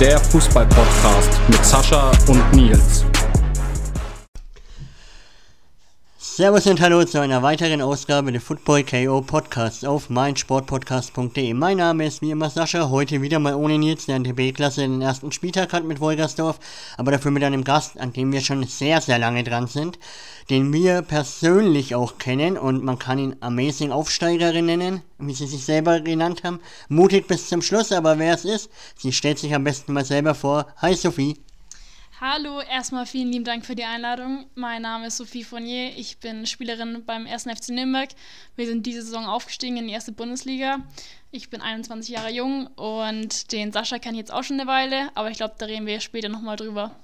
Der Fußball-Podcast mit Sascha und Nils. Servus und Hallo zu einer weiteren Ausgabe des Football KO Podcasts auf meinsportpodcast.de. Mein Name ist wie immer Sascha, heute wieder mal ohne Nils, der in der B-Klasse den ersten Spieltag hat mit Wolgersdorf, aber dafür mit einem Gast, an dem wir schon sehr, sehr lange dran sind, den wir persönlich auch kennen und man kann ihn Amazing Aufsteigerin nennen, wie sie sich selber genannt haben. Mutig bis zum Schluss, aber wer es ist, sie stellt sich am besten mal selber vor. Hi Sophie. Hallo, erstmal vielen lieben Dank für die Einladung. Mein Name ist Sophie Fournier, ich bin Spielerin beim 1. FC Nürnberg. Wir sind diese Saison aufgestiegen in die erste Bundesliga. Ich bin 21 Jahre jung und den Sascha kenne ich jetzt auch schon eine Weile, aber ich glaube, da reden wir später nochmal drüber.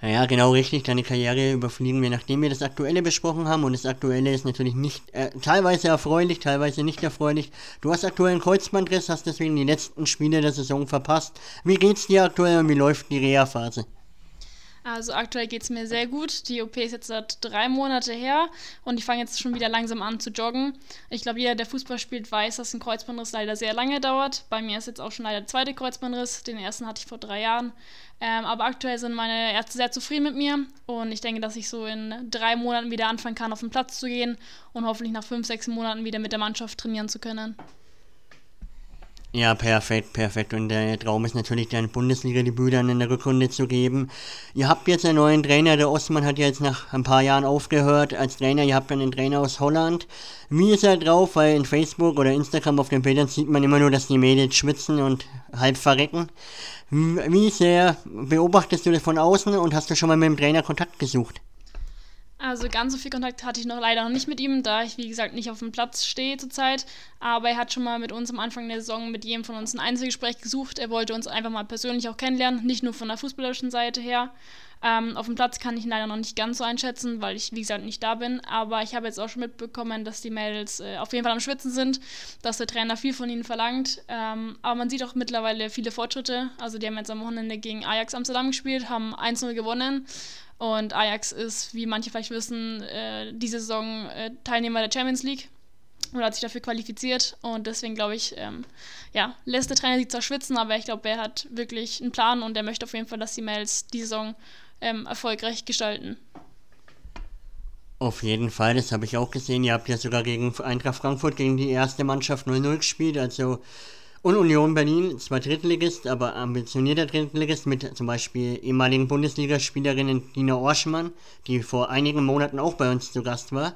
Ja, genau richtig. Deine Karriere überfliegen wir, nachdem wir das Aktuelle besprochen haben. Und das Aktuelle ist natürlich nicht, äh, teilweise erfreulich, teilweise nicht erfreulich. Du hast aktuell einen Kreuzbandriss, hast deswegen die letzten Spiele der Saison verpasst. Wie geht's dir aktuell und wie läuft die Reha-Phase? Also aktuell geht es mir sehr gut. Die OP ist jetzt seit drei Monate her und ich fange jetzt schon wieder langsam an zu joggen. Ich glaube, jeder, der Fußball spielt, weiß, dass ein Kreuzbandriss leider sehr lange dauert. Bei mir ist jetzt auch schon leider der zweite Kreuzbandriss. Den ersten hatte ich vor drei Jahren. Ähm, aber aktuell sind meine Ärzte sehr zufrieden mit mir und ich denke, dass ich so in drei Monaten wieder anfangen kann, auf den Platz zu gehen und hoffentlich nach fünf, sechs Monaten wieder mit der Mannschaft trainieren zu können. Ja, perfekt, perfekt. Und der Traum ist natürlich, dein Bundesliga-Debüt dann in der Rückrunde zu geben. Ihr habt jetzt einen neuen Trainer, der Ostmann hat ja jetzt nach ein paar Jahren aufgehört als Trainer. Ihr habt einen Trainer aus Holland. Wie ist er drauf? Weil in Facebook oder Instagram auf den Bildern sieht man immer nur, dass die Mädels schwitzen und halb verrecken. Wie sehr beobachtest du das von außen und hast du schon mal mit dem Trainer Kontakt gesucht? Also ganz so viel Kontakt hatte ich noch leider noch nicht mit ihm, da ich wie gesagt nicht auf dem Platz stehe zurzeit. Aber er hat schon mal mit uns am Anfang der Saison mit jedem von uns ein Einzelgespräch gesucht. Er wollte uns einfach mal persönlich auch kennenlernen, nicht nur von der fußballerischen Seite her. Ähm, auf dem Platz kann ich ihn leider noch nicht ganz so einschätzen, weil ich wie gesagt nicht da bin. Aber ich habe jetzt auch schon mitbekommen, dass die Mädels äh, auf jeden Fall am Schwitzen sind, dass der Trainer viel von ihnen verlangt. Ähm, aber man sieht auch mittlerweile viele Fortschritte. Also die haben jetzt am Wochenende gegen Ajax Amsterdam gespielt, haben 1-0 gewonnen. Und Ajax ist, wie manche vielleicht wissen, äh, diese Saison äh, Teilnehmer der Champions League oder hat sich dafür qualifiziert. Und deswegen glaube ich, ähm, ja, lässt der Trainer sich zwar schwitzen, aber ich glaube, er hat wirklich einen Plan und er möchte auf jeden Fall, dass die Mails die Saison ähm, erfolgreich gestalten. Auf jeden Fall, das habe ich auch gesehen. Ihr habt ja sogar gegen Eintracht Frankfurt, gegen die erste Mannschaft 0-0 gespielt. Also und Union Berlin, zwar Drittligist, aber ambitionierter Drittligist mit zum Beispiel ehemaligen Bundesligaspielerinnen Dina Orschmann, die vor einigen Monaten auch bei uns zu Gast war.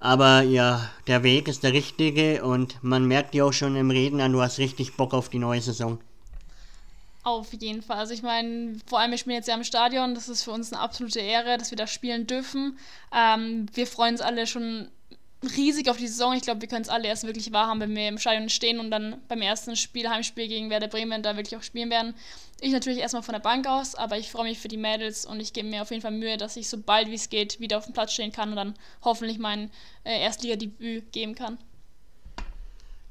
Aber ja, der Weg ist der richtige und man merkt dir auch schon im Reden an, du hast richtig Bock auf die neue Saison. Auf jeden Fall. Also ich meine, vor allem, ich spiele jetzt ja im Stadion. Das ist für uns eine absolute Ehre, dass wir da spielen dürfen. Ähm, wir freuen uns alle schon riesig auf die Saison. Ich glaube, wir können es alle erst wirklich wahrhaben, wenn wir im Stadion stehen und dann beim ersten Spiel, Heimspiel gegen Werder Bremen, da wirklich auch spielen werden. Ich natürlich erstmal von der Bank aus, aber ich freue mich für die Mädels und ich gebe mir auf jeden Fall Mühe, dass ich so bald wie es geht wieder auf dem Platz stehen kann und dann hoffentlich mein äh, Erstligadebüt geben kann.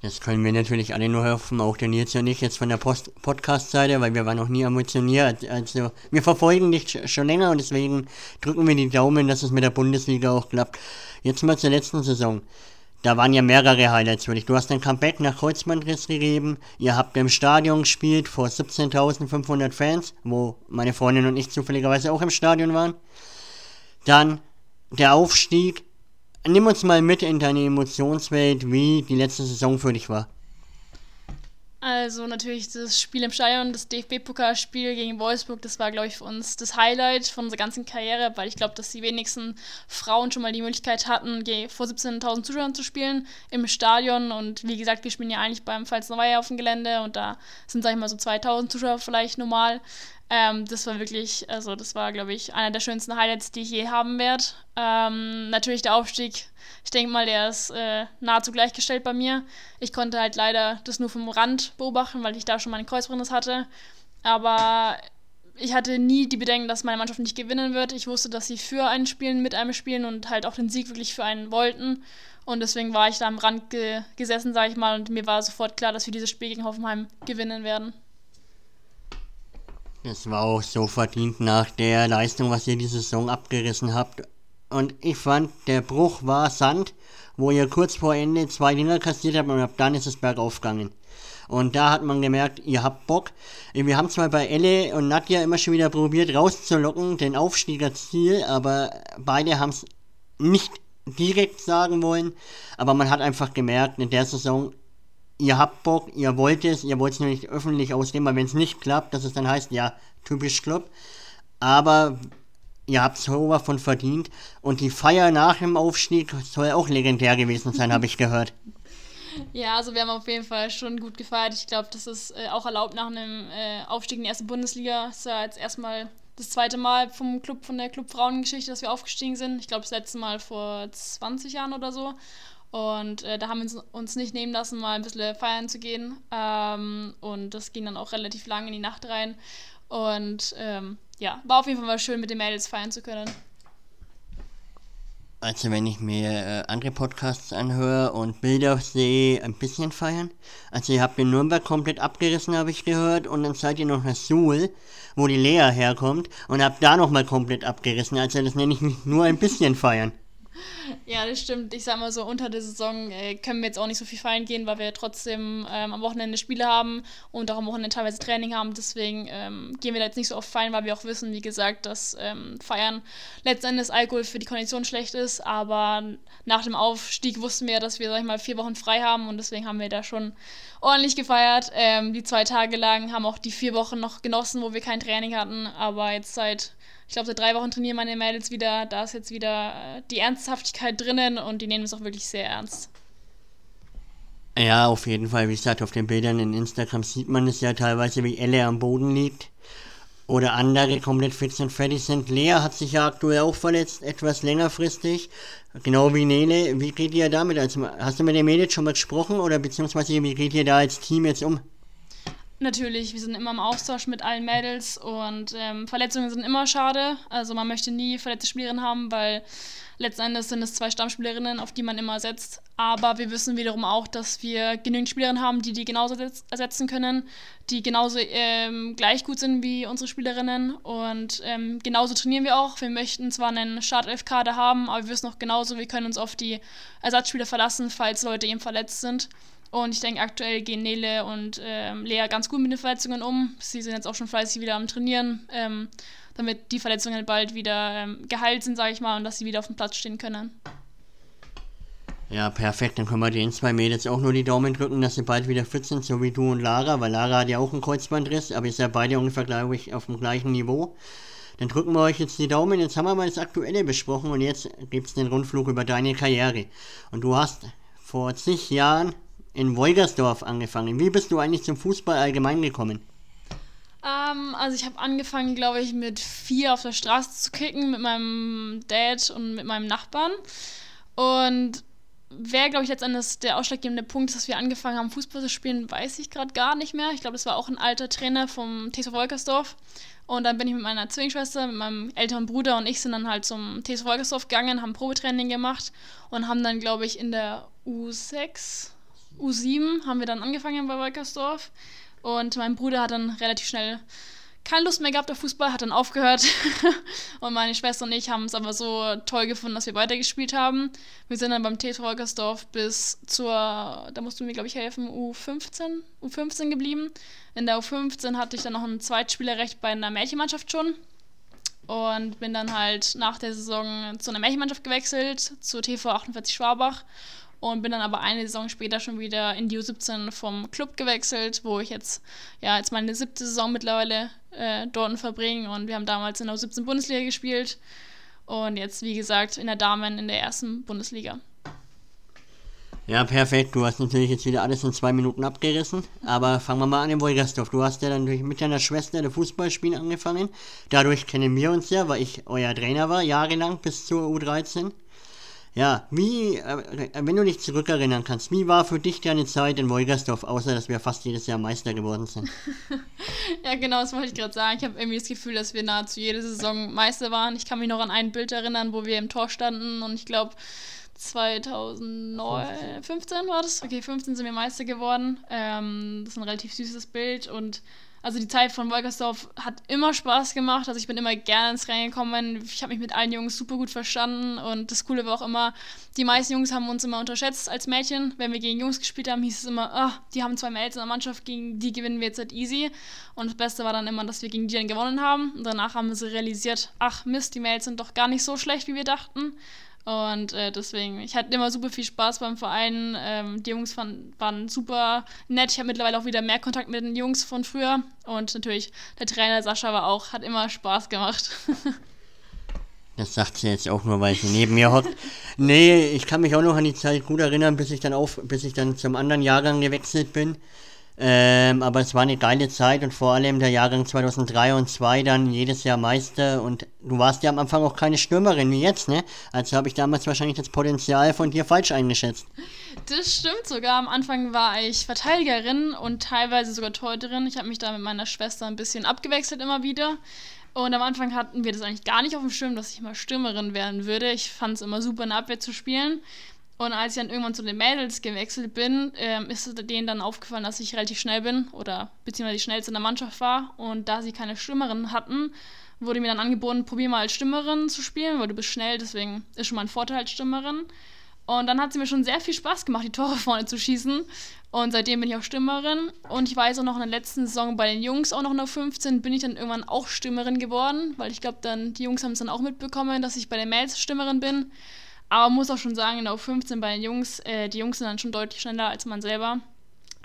Das können wir natürlich alle nur hoffen, auch der Nils und ich jetzt von der Podcast-Seite, weil wir waren noch nie emotioniert. Also wir verfolgen dich schon länger und deswegen drücken wir die Daumen, dass es mit der Bundesliga auch klappt. Jetzt mal zur letzten Saison. Da waren ja mehrere Highlights für dich. Du hast ein Comeback nach Kreuzbandriss gegeben. Ihr habt im Stadion gespielt vor 17.500 Fans, wo meine Freundin und ich zufälligerweise auch im Stadion waren. Dann der Aufstieg Nimm uns mal mit in deine Emotionswelt, wie die letzte Saison für dich war. Also natürlich das Spiel im Stadion, das DFB-Pokalspiel gegen Wolfsburg, das war, glaube ich, für uns das Highlight von unserer ganzen Karriere, weil ich glaube, dass die wenigsten Frauen schon mal die Möglichkeit hatten, vor 17.000 Zuschauern zu spielen im Stadion. Und wie gesagt, wir spielen ja eigentlich beim Pfalz auf dem Gelände und da sind, sag ich mal, so 2.000 Zuschauer vielleicht normal. Ähm, das war wirklich, also das war, glaube ich, einer der schönsten Highlights, die ich je haben werde. Ähm, natürlich der Aufstieg, ich denke mal, der ist äh, nahezu gleichgestellt bei mir. Ich konnte halt leider das nur vom Rand beobachten, weil ich da schon meinen Kreuzbandriss hatte. Aber ich hatte nie die Bedenken, dass meine Mannschaft nicht gewinnen wird. Ich wusste, dass sie für einen spielen, mit einem spielen und halt auch den Sieg wirklich für einen wollten. Und deswegen war ich da am Rand ge gesessen, sage ich mal, und mir war sofort klar, dass wir dieses Spiel gegen Hoffenheim gewinnen werden. Das war auch so verdient nach der Leistung, was ihr die Saison abgerissen habt. Und ich fand, der Bruch war Sand, wo ihr kurz vor Ende zwei Dinger kassiert habt und ab dann ist es bergauf gegangen. Und da hat man gemerkt, ihr habt Bock. Wir haben zwar bei Elle und Nadja immer schon wieder probiert rauszulocken, den Aufstieg als Ziel, aber beide haben es nicht direkt sagen wollen. Aber man hat einfach gemerkt, in der Saison, ihr habt Bock, ihr wollt es, ihr wollt es nur nicht öffentlich ausgeben, weil wenn es nicht klappt, dass es dann heißt, ja, typisch Club. Aber ihr habt sowas von verdient. Und die Feier nach dem Aufstieg soll auch legendär gewesen sein, habe ich gehört. Ja, also wir haben auf jeden Fall schon gut gefeiert. Ich glaube, das ist äh, auch erlaubt nach einem äh, Aufstieg in die erste Bundesliga. Das ist ja jetzt erstmal das zweite Mal vom Club, von der Club Frauengeschichte, dass wir aufgestiegen sind. Ich glaube, das letzte Mal vor 20 Jahren oder so. Und äh, da haben wir uns nicht nehmen lassen, mal ein bisschen feiern zu gehen. Ähm, und das ging dann auch relativ lang in die Nacht rein. Und ähm, ja, war auf jeden Fall mal schön, mit den Mädels feiern zu können. Also wenn ich mir äh, andere Podcasts anhöre und Bilder sehe, ein bisschen feiern. Also ihr habt den Nürnberg komplett abgerissen, habe ich gehört, und dann seid ihr noch nach Suhl, wo die Lea herkommt, und habt da nochmal komplett abgerissen. Also das nenne ich nicht nur ein bisschen feiern. Ja, das stimmt. Ich sag mal so, unter der Saison äh, können wir jetzt auch nicht so viel feiern gehen, weil wir trotzdem ähm, am Wochenende Spiele haben und auch am Wochenende teilweise Training haben. Deswegen ähm, gehen wir da jetzt nicht so oft feiern, weil wir auch wissen, wie gesagt, dass ähm, Feiern letztendlich Alkohol für die Kondition schlecht ist. Aber nach dem Aufstieg wussten wir, dass wir, sag ich mal, vier Wochen frei haben und deswegen haben wir da schon ordentlich gefeiert. Ähm, die zwei Tage lang haben auch die vier Wochen noch genossen, wo wir kein Training hatten. Aber jetzt seit ich glaube, seit drei Wochen trainieren meine Mädels wieder. Da ist jetzt wieder äh, die Ernsthaftigkeit drinnen und die nehmen es auch wirklich sehr ernst. Ja, auf jeden Fall. Wie gesagt, auf den Bildern in Instagram sieht man es ja teilweise, wie Elle am Boden liegt. Oder andere komplett fix und fertig sind. Lea hat sich ja aktuell auch verletzt, etwas längerfristig. Genau wie Nele. Wie geht ihr damit? Also, hast du mit den Mädels schon mal gesprochen oder beziehungsweise wie geht ihr da als Team jetzt um? Natürlich, wir sind immer im Austausch mit allen Mädels und ähm, Verletzungen sind immer schade. Also man möchte nie verletzte Spielerinnen haben, weil letztendlich sind es zwei Stammspielerinnen, auf die man immer setzt. Aber wir wissen wiederum auch, dass wir genügend Spielerinnen haben, die die genauso ersetzen können, die genauso ähm, gleich gut sind wie unsere Spielerinnen. Und ähm, genauso trainieren wir auch. Wir möchten zwar einen Startelf-Kader haben, aber wir wissen auch genauso, wir können uns auf die Ersatzspieler verlassen, falls Leute eben verletzt sind. Und ich denke, aktuell gehen Nele und ähm, Lea ganz gut mit den Verletzungen um. Sie sind jetzt auch schon fleißig wieder am Trainieren, ähm, damit die Verletzungen bald wieder ähm, geheilt sind, sage ich mal, und dass sie wieder auf dem Platz stehen können. Ja, perfekt. Dann können wir den zwei Mädels auch nur die Daumen drücken, dass sie bald wieder fit sind, so wie du und Lara, weil Lara hat ja auch einen Kreuzbandriss, aber ihr seid beide ungefähr, glaube ich, auf dem gleichen Niveau. Dann drücken wir euch jetzt die Daumen. Jetzt haben wir mal das Aktuelle besprochen und jetzt gibt es den Rundflug über deine Karriere. Und du hast vor zig Jahren in Wolgersdorf angefangen. Wie bist du eigentlich zum Fußball allgemein gekommen? Ähm, also ich habe angefangen, glaube ich, mit vier auf der Straße zu kicken mit meinem Dad und mit meinem Nachbarn. Und wer, glaube ich, letztendlich der ausschlaggebende Punkt, dass wir angefangen haben, Fußball zu spielen, weiß ich gerade gar nicht mehr. Ich glaube, das war auch ein alter Trainer vom TSV Wolkersdorf. Und dann bin ich mit meiner Zwillingsschwester, mit meinem älteren Bruder und ich sind dann halt zum TSV Wolkersdorf gegangen, haben Probetraining gemacht und haben dann, glaube ich, in der U6 U7 haben wir dann angefangen bei Wolkersdorf. Und mein Bruder hat dann relativ schnell keine Lust mehr gehabt auf Fußball, hat dann aufgehört. und meine Schwester und ich haben es aber so toll gefunden, dass wir weitergespielt haben. Wir sind dann beim TSV Wolkersdorf bis zur, da musst du mir, glaube ich, helfen, U15, U15 geblieben. In der U15 hatte ich dann noch ein Zweitspielerrecht bei einer Märchenmannschaft schon. Und bin dann halt nach der Saison zu einer Märchenmannschaft gewechselt, zur TV 48 Schwabach und bin dann aber eine Saison später schon wieder in die U17 vom Club gewechselt, wo ich jetzt ja jetzt meine siebte Saison mittlerweile äh, dort verbringe und wir haben damals in der U17 Bundesliga gespielt und jetzt wie gesagt in der Damen in der ersten Bundesliga. Ja, perfekt. Du hast natürlich jetzt wieder alles in zwei Minuten abgerissen. Aber fangen wir mal an in Wolgersdorf. Du hast ja dann mit deiner Schwester der Fußballspielen angefangen. Dadurch kennen wir uns ja, weil ich euer Trainer war, jahrelang bis zur U13. Ja, wie, äh, wenn du dich zurückerinnern kannst, wie war für dich deine Zeit in Wolgersdorf, außer dass wir fast jedes Jahr Meister geworden sind? ja, genau, das wollte ich gerade sagen. Ich habe irgendwie das Gefühl, dass wir nahezu jede Saison Meister waren. Ich kann mich noch an ein Bild erinnern, wo wir im Tor standen und ich glaube, 2015 war das. Okay, 15 sind wir Meister geworden. Ähm, das ist ein relativ süßes Bild und Also die Zeit von Wolkersdorf hat immer Spaß gemacht. Also ich bin immer gerne ins Rennen gekommen. Ich habe mich mit allen Jungs super gut verstanden. Und das Coole war auch immer, die meisten Jungs haben uns immer unterschätzt als Mädchen. Wenn wir gegen Jungs gespielt haben, hieß es immer, oh, die haben zwei Mädels in der Mannschaft, gegen die gewinnen wir jetzt halt easy. Und das Beste war dann immer, dass wir gegen die dann gewonnen haben. Und danach haben sie realisiert, ach Mist, die Mädels sind doch gar nicht so schlecht, wie wir dachten. Und äh, deswegen, ich hatte immer super viel Spaß beim Verein. Ähm, die Jungs waren, waren super nett. Ich habe mittlerweile auch wieder mehr Kontakt mit den Jungs von früher. Und natürlich, der Trainer Sascha war auch, hat immer Spaß gemacht. das sagt sie jetzt auch nur, weil sie neben mir hockt. Nee, ich kann mich auch noch an die Zeit gut erinnern, bis ich dann auf, bis ich dann zum anderen Jahrgang gewechselt bin. Ähm, aber es war eine geile Zeit und vor allem der Jahrgang 2003 und 2002 dann jedes Jahr Meister und du warst ja am Anfang auch keine Stürmerin wie jetzt, ne? Also habe ich damals wahrscheinlich das Potenzial von dir falsch eingeschätzt. Das stimmt sogar. Am Anfang war ich Verteidigerin und teilweise sogar Torhüterin. Ich habe mich da mit meiner Schwester ein bisschen abgewechselt immer wieder. Und am Anfang hatten wir das eigentlich gar nicht auf dem Schirm, dass ich mal Stürmerin werden würde. Ich fand es immer super, in der Abwehr zu spielen. Und als ich dann irgendwann zu den Mädels gewechselt bin, ähm, ist denen dann aufgefallen, dass ich relativ schnell bin oder beziehungsweise die schnellste in der Mannschaft war. Und da sie keine Stürmerin hatten, wurde mir dann angeboten, probier mal als Stürmerin zu spielen, weil du bist schnell, deswegen ist schon mal ein Vorteil als Stürmerin. Und dann hat sie mir schon sehr viel Spaß gemacht, die Tore vorne zu schießen. Und seitdem bin ich auch Stürmerin. Und ich weiß auch noch in der letzten Saison bei den Jungs, auch noch in der 15, bin ich dann irgendwann auch Stürmerin geworden, weil ich glaube, dann die Jungs haben es dann auch mitbekommen, dass ich bei den Mädels Stürmerin bin. Aber man muss auch schon sagen, in der U15 bei den Jungs, äh, die Jungs sind dann schon deutlich schneller als man selber.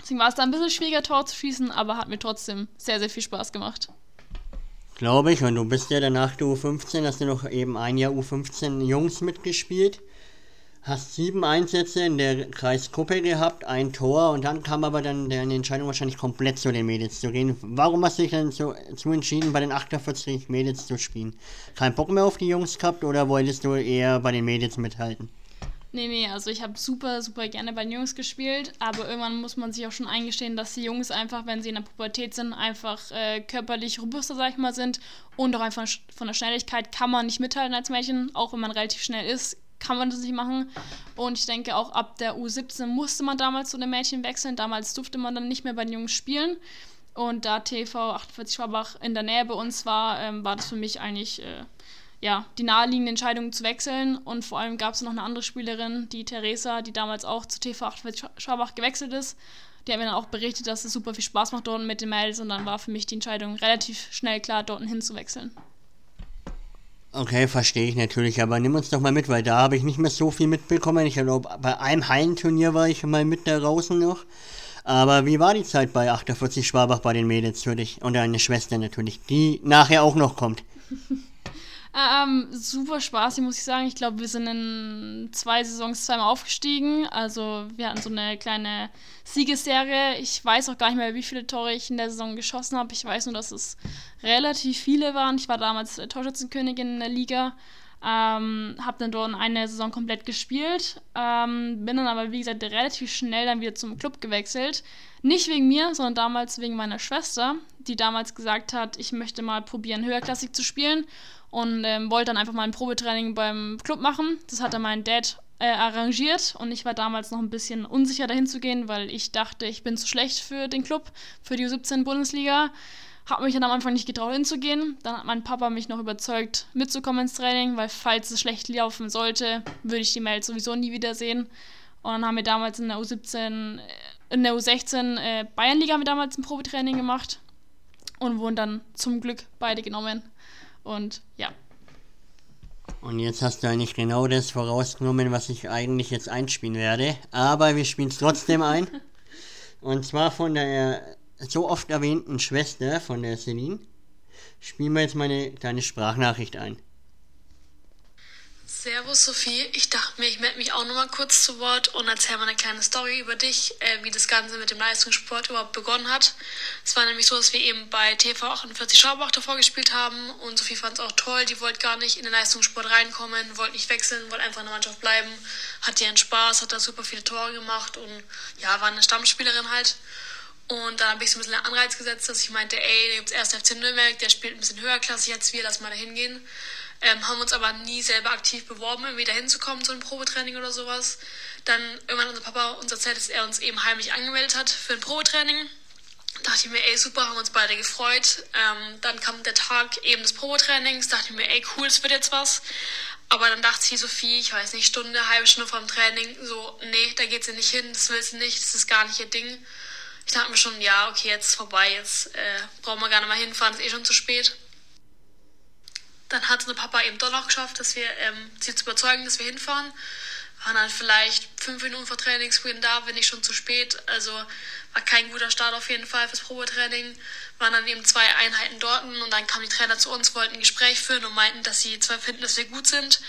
Deswegen war es da ein bisschen schwieriger, Tor zu schießen, aber hat mir trotzdem sehr, sehr viel Spaß gemacht. Glaube ich, und du bist ja danach der U15, hast du noch eben ein Jahr U15 Jungs mitgespielt hast sieben Einsätze in der Kreisgruppe gehabt, ein Tor und dann kam aber dann deine Entscheidung wahrscheinlich komplett zu den Mädels zu gehen. Warum hast du dich dann so zu entschieden, bei den 48 Mädels zu spielen? Kein Bock mehr auf die Jungs gehabt oder wolltest du eher bei den Mädels mithalten? Nee, nee, also ich habe super, super gerne bei den Jungs gespielt, aber irgendwann muss man sich auch schon eingestehen, dass die Jungs einfach, wenn sie in der Pubertät sind, einfach äh, körperlich robuster, sag ich mal, sind und auch einfach von der Schnelligkeit kann man nicht mithalten als Mädchen, auch wenn man relativ schnell ist, kann man das nicht machen. Und ich denke auch ab der U17 musste man damals zu den Mädchen wechseln. Damals durfte man dann nicht mehr bei den Jungs spielen. Und da TV 48 Schwabach in der Nähe bei uns war, ähm, war das für mich eigentlich äh, ja, die naheliegende Entscheidung zu wechseln. Und vor allem gab es noch eine andere Spielerin, die Theresa, die damals auch zu TV 48 Schwabach gewechselt ist. Die hat mir dann auch berichtet, dass es super viel Spaß macht dort mit den Mädels. Und dann war für mich die Entscheidung relativ schnell klar, dort hinzuwechseln. Okay, verstehe ich natürlich, aber nimm uns doch mal mit, weil da habe ich nicht mehr so viel mitbekommen. Ich glaube, bei einem Hallenturnier war ich mal mit da draußen noch. Aber wie war die Zeit bei 48 Schwabach bei den Mädels für dich und deine Schwester natürlich, die nachher auch noch kommt? Ähm, super spaßig, muss ich sagen. Ich glaube, wir sind in zwei Saisons zweimal aufgestiegen. Also wir hatten so eine kleine Siegesserie. Ich weiß auch gar nicht mehr, wie viele Tore ich in der Saison geschossen habe. Ich weiß nur, dass es relativ viele waren. Ich war damals Torschützenkönigin in der Liga. Ähm, habe dann dort eine Saison komplett gespielt. Ähm, bin dann aber, wie gesagt, relativ schnell dann wieder zum Club gewechselt. Nicht wegen mir, sondern damals wegen meiner Schwester, die damals gesagt hat, ich möchte mal probieren, höherklassig zu spielen und ähm, wollte dann einfach mal ein Probetraining beim Club machen. Das hat dann mein Dad äh, arrangiert und ich war damals noch ein bisschen unsicher dahin zu gehen, weil ich dachte, ich bin zu schlecht für den Club, für die U17 Bundesliga. Habe mich dann am Anfang nicht getraut hinzugehen. Dann hat mein Papa mich noch überzeugt, mitzukommen ins Training, weil falls es schlecht laufen sollte, würde ich die Mail sowieso nie wiedersehen. Und dann haben wir damals in der U17, äh, in der U16 äh, Bayernliga haben wir damals ein Probetraining gemacht und wurden dann zum Glück beide genommen. Und ja. Und jetzt hast du eigentlich genau das vorausgenommen, was ich eigentlich jetzt einspielen werde. Aber wir spielen es trotzdem ein. Und zwar von der so oft erwähnten Schwester von der Celine. Spielen wir jetzt meine kleine Sprachnachricht ein. Servus Sophie, ich dachte mir, ich melde mich auch nochmal kurz zu Wort und erzähle mal eine kleine Story über dich, äh, wie das Ganze mit dem Leistungssport überhaupt begonnen hat. Es war nämlich so, dass wir eben bei TV 48 Schaubach davor gespielt haben und Sophie fand es auch toll, die wollte gar nicht in den Leistungssport reinkommen, wollte nicht wechseln, wollte einfach in der Mannschaft bleiben, hatte ihren Spaß, hat da super viele Tore gemacht und ja, war eine Stammspielerin halt. Und dann habe ich so ein bisschen einen Anreiz gesetzt, dass ich meinte, ey, da gibt es erst FC Nürnberg, der spielt ein bisschen höherklassig als wir, lass mal da hingehen. Ähm, haben uns aber nie selber aktiv beworben, irgendwie da hinzukommen zu einem Probetraining oder sowas. Dann irgendwann unser Papa uns erzählt, dass er uns eben heimlich angemeldet hat für ein Probetraining. dachte ich mir, ey, super, haben uns beide gefreut. Ähm, dann kam der Tag eben des Probetrainings, dachte ich mir, ey, cool, es wird jetzt was. Aber dann dachte sich Sophie, ich weiß nicht, Stunde, halbe Stunde vor dem Training, so, nee, da geht sie nicht hin, das will sie nicht, das ist gar nicht ihr Ding. Ich dachte mir schon, ja, okay, jetzt ist vorbei, jetzt äh, brauchen wir gar nicht mal hinfahren, ist eh schon zu spät. Dann hat es eine Papa eben doch noch geschafft, dass wir ähm, sie zu überzeugen, dass wir hinfahren waren dann vielleicht fünf Minuten vor Trainingsbeginn da, bin ich schon zu spät. Also war kein guter Start auf jeden Fall fürs Probetraining. Waren dann eben zwei Einheiten dort und dann kamen die Trainer zu uns, wollten ein Gespräch führen und meinten, dass sie zwar finden, dass wir gut sind,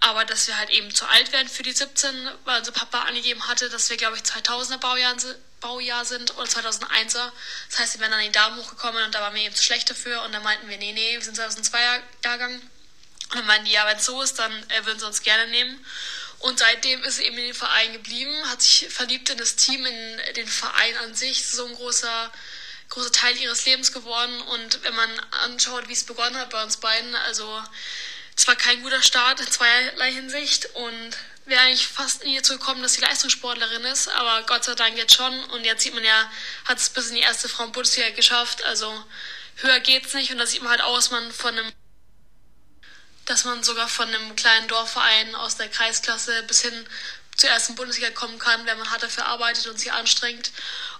aber dass wir halt eben zu alt werden für die 17, weil unser Papa angegeben hatte, dass wir, glaube ich, 2000er Baujahr, Baujahr sind oder 2001er. Das heißt, sie wären dann in die Damen hochgekommen und da waren wir eben zu schlecht dafür und dann meinten wir, nee, nee, wir sind 2002er Jahrgang. Und dann meinten die, ja, wenn es so ist, dann äh, würden sie uns gerne nehmen. Und seitdem ist sie eben in den Verein geblieben, hat sich verliebt in das Team, in den Verein an sich, so ein großer, großer Teil ihres Lebens geworden. Und wenn man anschaut, wie es begonnen hat bei uns beiden, also zwar kein guter Start in zweierlei Hinsicht und wäre eigentlich fast nie dazu gekommen, dass sie Leistungssportlerin ist, aber Gott sei Dank jetzt schon. Und jetzt sieht man ja, hat es bis in die erste Frauen-Bundesliga geschafft. Also höher geht's nicht und da sieht man halt aus, man von einem dass man sogar von einem kleinen Dorfverein aus der Kreisklasse bis hin zur ersten Bundesliga kommen kann, wenn man hart dafür arbeitet und sich anstrengt.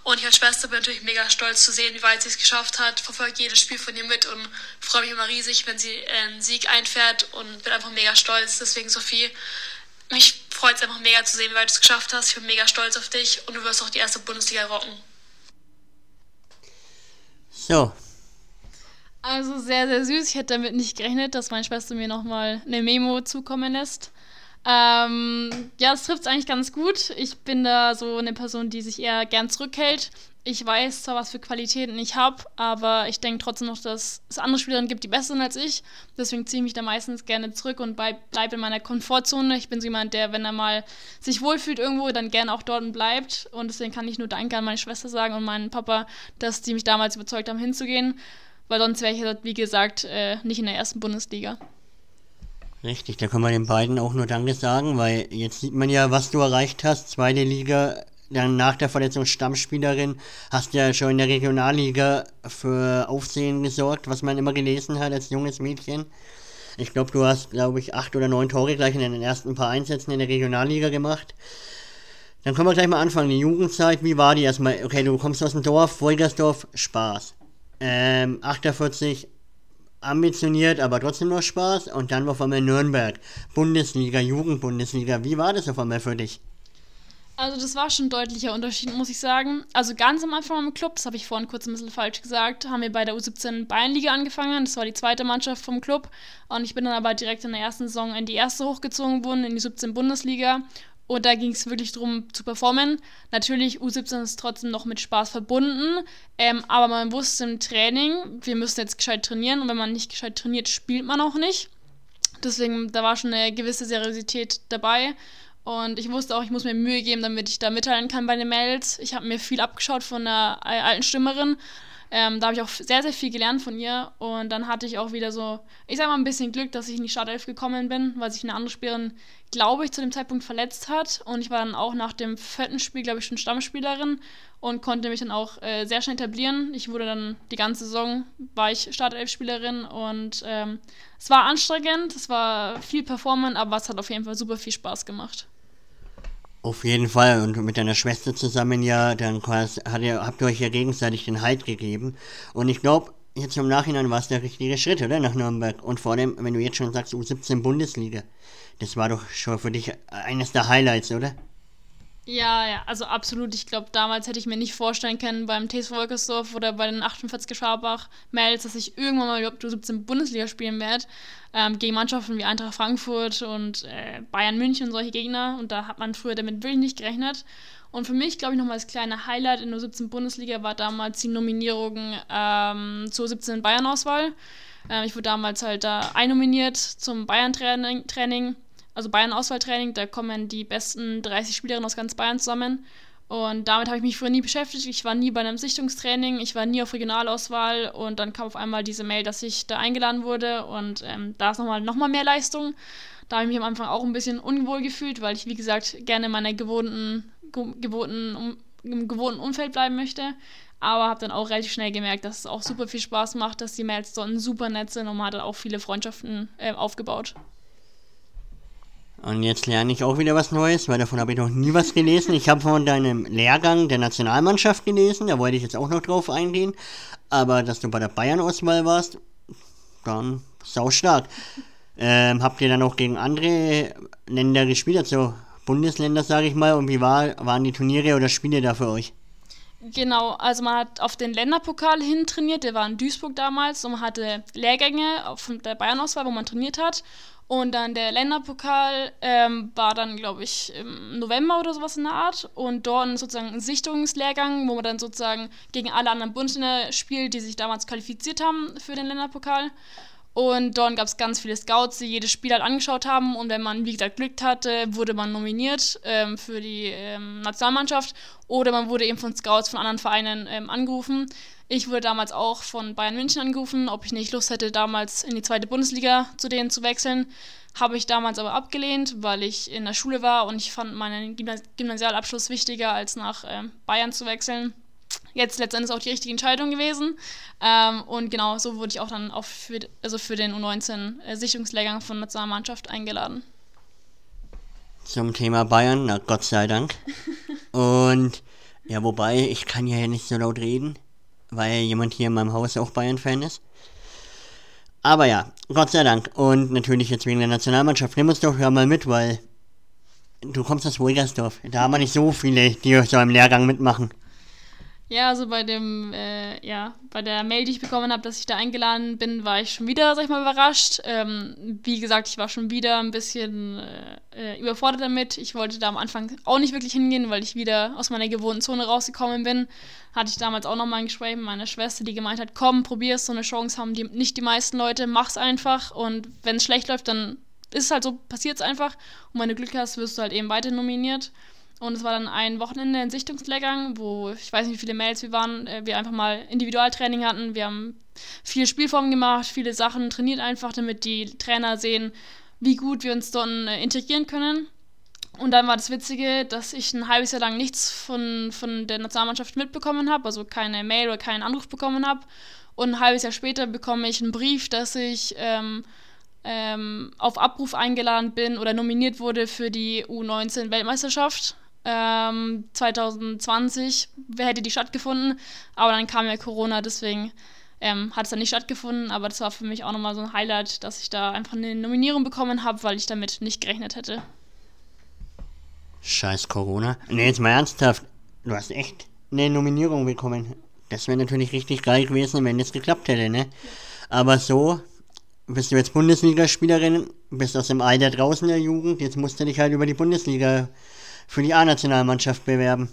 Und ich als Schwester bin natürlich mega stolz zu sehen, wie weit sie es geschafft hat, verfolge jedes Spiel von ihr mit und freue mich immer riesig, wenn sie einen Sieg einfährt und bin einfach mega stolz. Deswegen, Sophie, mich freut es einfach mega zu sehen, wie weit du es geschafft hast. Ich bin mega stolz auf dich und du wirst auch die erste Bundesliga rocken. So, also sehr, sehr süß. Ich hätte damit nicht gerechnet, dass meine Schwester mir nochmal eine Memo zukommen lässt. Ähm, ja, das trifft es eigentlich ganz gut. Ich bin da so eine Person, die sich eher gern zurückhält. Ich weiß zwar, was für Qualitäten ich habe, aber ich denke trotzdem noch, dass es andere Spielerinnen gibt, die besser sind als ich. Deswegen ziehe ich mich da meistens gerne zurück und bleibe in meiner Komfortzone. Ich bin so jemand, der, wenn er mal sich wohlfühlt irgendwo, dann gerne auch dort bleibt. Und deswegen kann ich nur Danke an meine Schwester sagen und meinen Papa, dass die mich damals überzeugt haben, hinzugehen weil sonst wäre ich, wie gesagt, äh, nicht in der ersten Bundesliga. Richtig, da kann man den beiden auch nur Danke sagen, weil jetzt sieht man ja, was du erreicht hast. Zweite Liga, dann nach der Verletzung Stammspielerin, hast ja schon in der Regionalliga für Aufsehen gesorgt, was man immer gelesen hat als junges Mädchen. Ich glaube, du hast, glaube ich, acht oder neun Tore gleich in den ersten paar Einsätzen in der Regionalliga gemacht. Dann können wir gleich mal anfangen. Die Jugendzeit, wie war die erstmal? Okay, du kommst aus dem Dorf, Wolgersdorf, Spaß. Ähm, 48 ambitioniert, aber trotzdem noch Spaß. Und dann auf einmal Nürnberg. Bundesliga, Jugendbundesliga. Wie war das auf einmal für dich? Also das war schon ein deutlicher Unterschied, muss ich sagen. Also ganz am Anfang im Club, das habe ich vorhin kurz ein bisschen falsch gesagt, haben wir bei der U17 Bayernliga angefangen. Das war die zweite Mannschaft vom Club. Und ich bin dann aber direkt in der ersten Saison in die erste hochgezogen worden, in die 17 Bundesliga. Und da ging es wirklich darum zu performen. Natürlich, U17 ist trotzdem noch mit Spaß verbunden. Ähm, aber man wusste im Training, wir müssen jetzt gescheit trainieren. Und wenn man nicht gescheit trainiert, spielt man auch nicht. Deswegen, da war schon eine gewisse Seriosität dabei. Und ich wusste auch, ich muss mir Mühe geben, damit ich da mitteilen kann bei den Mails. Ich habe mir viel abgeschaut von einer alten Stimmerin. Ähm, da habe ich auch sehr, sehr viel gelernt von ihr. Und dann hatte ich auch wieder so, ich sag mal, ein bisschen Glück, dass ich in die Startelf gekommen bin, weil sich eine andere Spielerin, glaube ich, zu dem Zeitpunkt verletzt hat. Und ich war dann auch nach dem vierten Spiel, glaube ich, schon Stammspielerin und konnte mich dann auch äh, sehr schnell etablieren. Ich wurde dann die ganze Saison, war ich Startelf-Spielerin und ähm, es war anstrengend, es war viel Performance, aber es hat auf jeden Fall super viel Spaß gemacht. Auf jeden Fall. Und mit deiner Schwester zusammen ja, dann hat ihr, habt ihr euch ja gegenseitig den Halt gegeben. Und ich glaube, jetzt im Nachhinein war es der richtige Schritt, oder? Nach Nürnberg. Und vor allem, wenn du jetzt schon sagst, U17 Bundesliga. Das war doch schon für dich eines der Highlights, oder? Ja, ja, also absolut. Ich glaube, damals hätte ich mir nicht vorstellen können, beim TSV Wolkersdorf oder bei den 48 Scharbach Mails, dass ich irgendwann mal überhaupt 17 Bundesliga spielen werde. Ähm, gegen Mannschaften wie Eintracht Frankfurt und äh, Bayern München und solche Gegner. Und da hat man früher damit wirklich nicht gerechnet. Und für mich, glaube ich, nochmal das kleine Highlight in der 17 Bundesliga war damals die Nominierung ähm, zur 17 Bayern-Auswahl. Ähm, ich wurde damals halt da einnominiert zum Bayern-Training. -Training also Bayern-Auswahltraining, da kommen die besten 30 Spielerinnen aus ganz Bayern zusammen. Und damit habe ich mich früher nie beschäftigt. Ich war nie bei einem Sichtungstraining, ich war nie auf Regionalauswahl und dann kam auf einmal diese Mail, dass ich da eingeladen wurde und ähm, da ist nochmal noch mal mehr Leistung. Da habe ich mich am Anfang auch ein bisschen unwohl gefühlt, weil ich, wie gesagt, gerne in meiner gewohnten, gewohnten, um, im gewohnten Umfeld bleiben möchte. Aber habe dann auch relativ schnell gemerkt, dass es auch super viel Spaß macht, dass die Mädels dort super nett sind und man hat auch viele Freundschaften äh, aufgebaut. Und jetzt lerne ich auch wieder was Neues, weil davon habe ich noch nie was gelesen. Ich habe von deinem Lehrgang der Nationalmannschaft gelesen, da wollte ich jetzt auch noch drauf eingehen. Aber dass du bei der Bayern-Auswahl warst, dann sau stark. Ähm, habt ihr dann auch gegen andere Länder gespielt, also Bundesländer, sage ich mal, und wie war, waren die Turniere oder Spiele da für euch? Genau, also man hat auf den Länderpokal hin trainiert, der war in Duisburg damals und man hatte Lehrgänge auf der Bayern-Auswahl, wo man trainiert hat. Und dann der Länderpokal ähm, war dann, glaube ich, im November oder sowas in der Art. Und dort sozusagen ein Sichtungslehrgang, wo man dann sozusagen gegen alle anderen Bundesländer spielt, die sich damals qualifiziert haben für den Länderpokal. Und dort gab es ganz viele Scouts, die jedes Spiel halt angeschaut haben. Und wenn man, wie gesagt, Glück hatte, wurde man nominiert ähm, für die ähm, Nationalmannschaft. Oder man wurde eben von Scouts von anderen Vereinen ähm, angerufen. Ich wurde damals auch von Bayern München angerufen, ob ich nicht Lust hätte, damals in die zweite Bundesliga zu denen zu wechseln. Habe ich damals aber abgelehnt, weil ich in der Schule war und ich fand meinen Gymnasialabschluss wichtiger, als nach äh, Bayern zu wechseln. Jetzt letztendlich auch die richtige Entscheidung gewesen. Ähm, und genau so wurde ich auch dann auch für, also für den U19-Sichtungslehrgang äh, von Nationalmannschaft eingeladen. Zum Thema Bayern, na Gott sei Dank. und ja, wobei, ich kann ja nicht so laut reden weil jemand hier in meinem Haus auch Bayern-Fan ist. Aber ja, Gott sei Dank. Und natürlich jetzt wegen der Nationalmannschaft. Nimm uns doch ja mal mit, weil du kommst aus Wolgersdorf. Da haben wir nicht so viele, die so im Lehrgang mitmachen. Ja, also bei dem, äh, ja, bei der Mail, die ich bekommen habe, dass ich da eingeladen bin, war ich schon wieder, sag ich mal, überrascht. Ähm, wie gesagt, ich war schon wieder ein bisschen äh, äh, überfordert damit. Ich wollte da am Anfang auch nicht wirklich hingehen, weil ich wieder aus meiner gewohnten Zone rausgekommen bin. Hatte ich damals auch nochmal ein Gespräch mit meiner Schwester, die gemeint hat, komm, probier's, so eine Chance haben die nicht die meisten Leute, mach's einfach und wenn es schlecht läuft, dann ist es halt so, passiert's einfach und wenn du Glück hast, wirst du halt eben weiter nominiert. Und es war dann ein Wochenende in Sichtungslehrgang, wo ich weiß nicht, wie viele Mails wir waren, äh, wir einfach mal Individualtraining hatten. Wir haben viele Spielformen gemacht, viele Sachen trainiert einfach, damit die Trainer sehen, wie gut wir uns dann äh, integrieren können. Und dann war das Witzige, dass ich ein halbes Jahr lang nichts von, von der Nationalmannschaft mitbekommen habe, also keine Mail oder keinen Anruf bekommen habe. Und ein halbes Jahr später bekomme ich einen Brief, dass ich ähm, ähm, auf Abruf eingeladen bin oder nominiert wurde für die U19-Weltmeisterschaft ähm, 2020 hätte die stattgefunden, aber dann kam ja Corona, deswegen ähm, hat es dann nicht stattgefunden. Aber das war für mich auch nochmal so ein Highlight, dass ich da einfach eine Nominierung bekommen habe, weil ich damit nicht gerechnet hätte. Scheiß Corona. Nee, jetzt mal ernsthaft. Du hast echt eine Nominierung bekommen. Das wäre natürlich richtig geil gewesen, wenn das geklappt hätte, ne? Aber so bist du jetzt Bundesligaspielerin, bist aus dem Alter draußen der Jugend, jetzt musst du dich halt über die Bundesliga für die A-Nationalmannschaft bewerben.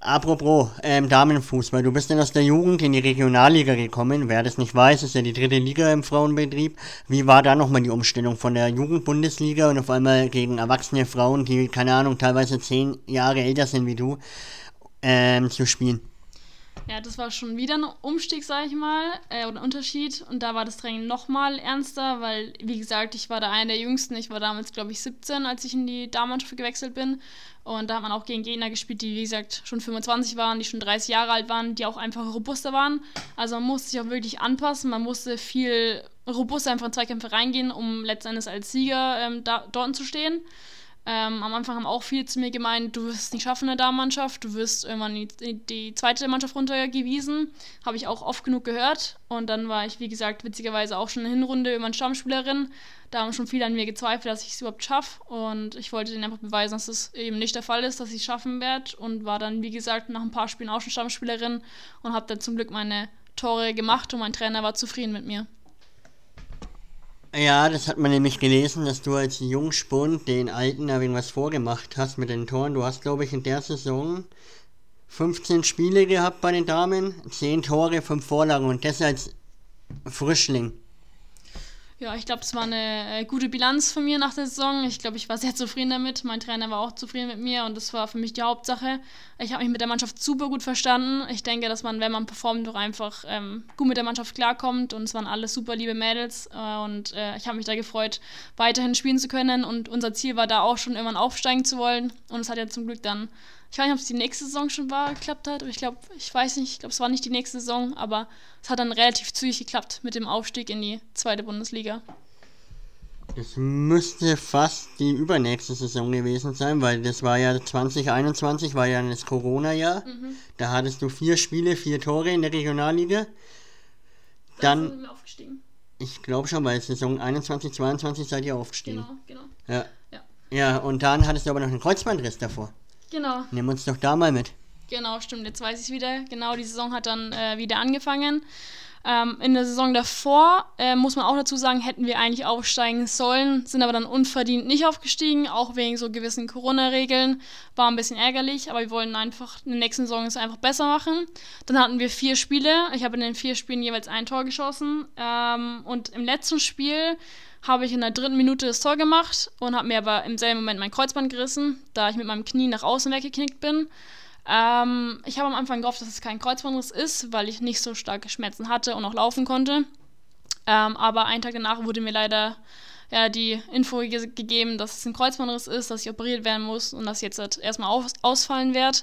Apropos ähm, Damenfußball, du bist dann aus der Jugend in die Regionalliga gekommen. Wer das nicht weiß, ist ja die dritte Liga im Frauenbetrieb. Wie war da nochmal die Umstellung von der Jugendbundesliga und auf einmal gegen erwachsene Frauen, die, keine Ahnung, teilweise zehn Jahre älter sind wie du, ähm, zu spielen? Ja, das war schon wieder ein Umstieg, sag ich mal, äh, oder ein Unterschied. Und da war das Training nochmal ernster, weil, wie gesagt, ich war da einer der Jüngsten. Ich war damals, glaube ich, 17, als ich in die Damenmannschaft gewechselt bin. Und da hat man auch gegen Gegner gespielt, die, wie gesagt, schon 25 waren, die schon 30 Jahre alt waren, die auch einfach robuster waren. Also man musste sich auch wirklich anpassen. Man musste viel robuster einfach in Zweikämpfe reingehen, um letztendlich als Sieger ähm, da, dort zu stehen. Ähm, am Anfang haben auch viele zu mir gemeint, du wirst es nicht schaffen in der Damenmannschaft, du wirst irgendwann die, die zweite Mannschaft runtergewiesen. Habe ich auch oft genug gehört. Und dann war ich, wie gesagt, witzigerweise auch schon in der Hinrunde irgendwann Stammspielerin. Da haben schon viele an mir gezweifelt, dass ich es überhaupt schaffe. Und ich wollte denen einfach beweisen, dass es das eben nicht der Fall ist, dass ich es schaffen werde. Und war dann, wie gesagt, nach ein paar Spielen auch schon Stammspielerin und habe dann zum Glück meine Tore gemacht und mein Trainer war zufrieden mit mir. Ja, das hat man nämlich gelesen, dass du als Jungspund den Alten da irgendwas vorgemacht hast mit den Toren. Du hast, glaube ich, in der Saison 15 Spiele gehabt bei den Damen, 10 Tore, 5 Vorlagen und das als Frischling. Ja, ich glaube, das war eine äh, gute Bilanz von mir nach der Saison. Ich glaube, ich war sehr zufrieden damit. Mein Trainer war auch zufrieden mit mir und das war für mich die Hauptsache. Ich habe mich mit der Mannschaft super gut verstanden. Ich denke, dass man, wenn man performt, doch einfach ähm, gut mit der Mannschaft klarkommt und es waren alles super liebe Mädels äh, und äh, ich habe mich da gefreut, weiterhin spielen zu können und unser Ziel war da auch schon irgendwann aufsteigen zu wollen und es hat ja zum Glück dann Ich weiß nicht, ob es die nächste Saison schon war, geklappt hat. Aber ich glaube, ich weiß nicht, ich glaube, es war nicht die nächste Saison, aber es hat dann relativ zügig geklappt mit dem Aufstieg in die zweite Bundesliga. Das müsste fast die übernächste Saison gewesen sein, weil das war ja 2021, war ja das Corona-Jahr. Mhm. Da hattest du vier Spiele, vier Tore in der Regionalliga. Dann, wir aufgestiegen. ich glaube schon, bei Saison 21, 22 seid ihr aufgestiegen. Genau, genau. Ja. Ja. Ja, und dann hattest du aber noch einen Kreuzbandriss davor. Genau, Nimm uns doch da mal mit. genau, stimmt. Jetzt weiß ich es wieder. Genau, die Saison hat dann äh, wieder angefangen. Ähm, in der Saison davor, äh, muss man auch dazu sagen, hätten wir eigentlich aufsteigen sollen, sind aber dann unverdient nicht aufgestiegen, auch wegen so gewissen Corona-Regeln. War ein bisschen ärgerlich, aber wir wollten einfach in der nächsten Saison es einfach besser machen. Dann hatten wir vier Spiele. Ich habe in den vier Spielen jeweils ein Tor geschossen. Ähm, und im letzten Spiel habe ich in der dritten Minute das Tor gemacht und habe mir aber im selben Moment mein Kreuzband gerissen, da ich mit meinem Knie nach außen weggeknickt bin. Ähm, ich habe am Anfang gehofft, dass es kein Kreuzbandriss ist, weil ich nicht so starke Schmerzen hatte und auch laufen konnte. Ähm, aber einen Tag danach wurde mir leider ja, die Info ge gegeben, dass es ein Kreuzbandriss ist, dass ich operiert werden muss und dass ich jetzt halt erstmal aus ausfallen werde.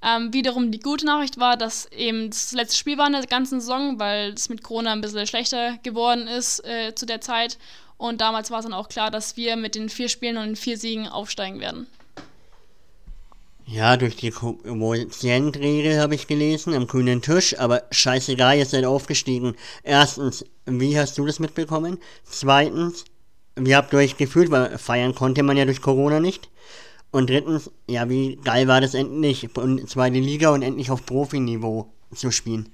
Ähm, wiederum die gute Nachricht war, dass eben das letzte Spiel war in der ganzen Saison, weil es mit Corona ein bisschen schlechter geworden ist äh, zu der Zeit. Und damals war es dann auch klar, dass wir mit den vier Spielen und den vier Siegen aufsteigen werden. Ja, durch die Quotientregel habe ich gelesen, am grünen Tisch, aber scheißegal, ihr seid aufgestiegen. Erstens, wie hast du das mitbekommen? Zweitens, wie habt ihr euch gefühlt, weil feiern konnte man ja durch Corona nicht. Und drittens, ja, wie geil war das endlich, in zweite Liga und endlich auf Profiniveau zu spielen.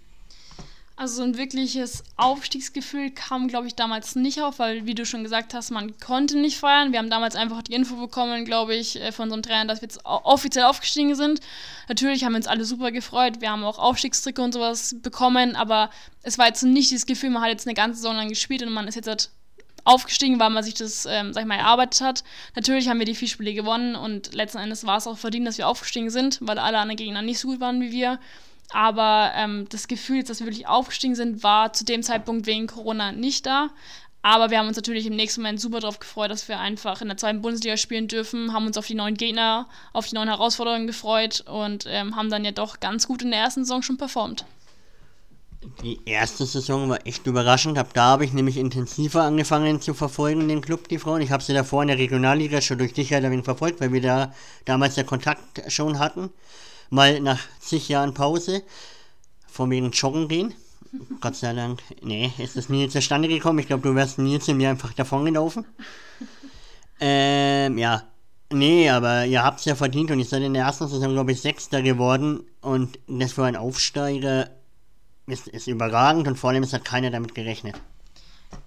Also ein wirkliches Aufstiegsgefühl kam, glaube ich, damals nicht auf, weil, wie du schon gesagt hast, man konnte nicht feiern. Wir haben damals einfach die Info bekommen, glaube ich, äh, von unserem Trainer, dass wir jetzt offiziell aufgestiegen sind. Natürlich haben wir uns alle super gefreut. Wir haben auch Aufstiegstricke und sowas bekommen, aber es war jetzt nicht dieses Gefühl, man hat jetzt eine ganze Saison lang gespielt und man ist jetzt halt aufgestiegen, weil man sich das, ähm, sag ich mal, erarbeitet hat. Natürlich haben wir die vier Spiele gewonnen und letzten Endes war es auch verdient, dass wir aufgestiegen sind, weil alle anderen Gegner nicht so gut waren wie wir. Aber ähm, das Gefühl, dass wir wirklich aufgestiegen sind, war zu dem Zeitpunkt wegen Corona nicht da. Aber wir haben uns natürlich im nächsten Moment super darauf gefreut, dass wir einfach in der zweiten Bundesliga spielen dürfen, haben uns auf die neuen Gegner, auf die neuen Herausforderungen gefreut und ähm, haben dann ja doch ganz gut in der ersten Saison schon performt. Die erste Saison war echt überraschend. Ab da habe ich nämlich intensiver angefangen zu verfolgen, den Club, die Frauen. Ich habe sie davor in der Regionalliga schon durch dich halt ein wenig verfolgt, weil wir da damals der Kontakt schon hatten. Mal nach zig Jahren Pause, von wegen Joggen gehen. Gott sei Dank, nee, ist das nie zustande gekommen. Ich glaube, du wärst nie zu mir einfach davon gelaufen. Ähm, ja. Nee, aber ihr habt es ja verdient und ihr seid in der ersten Saison, glaube ich, Sechster geworden. Und das für einen Aufsteiger ist, ist überragend und vor allem es hat keiner damit gerechnet.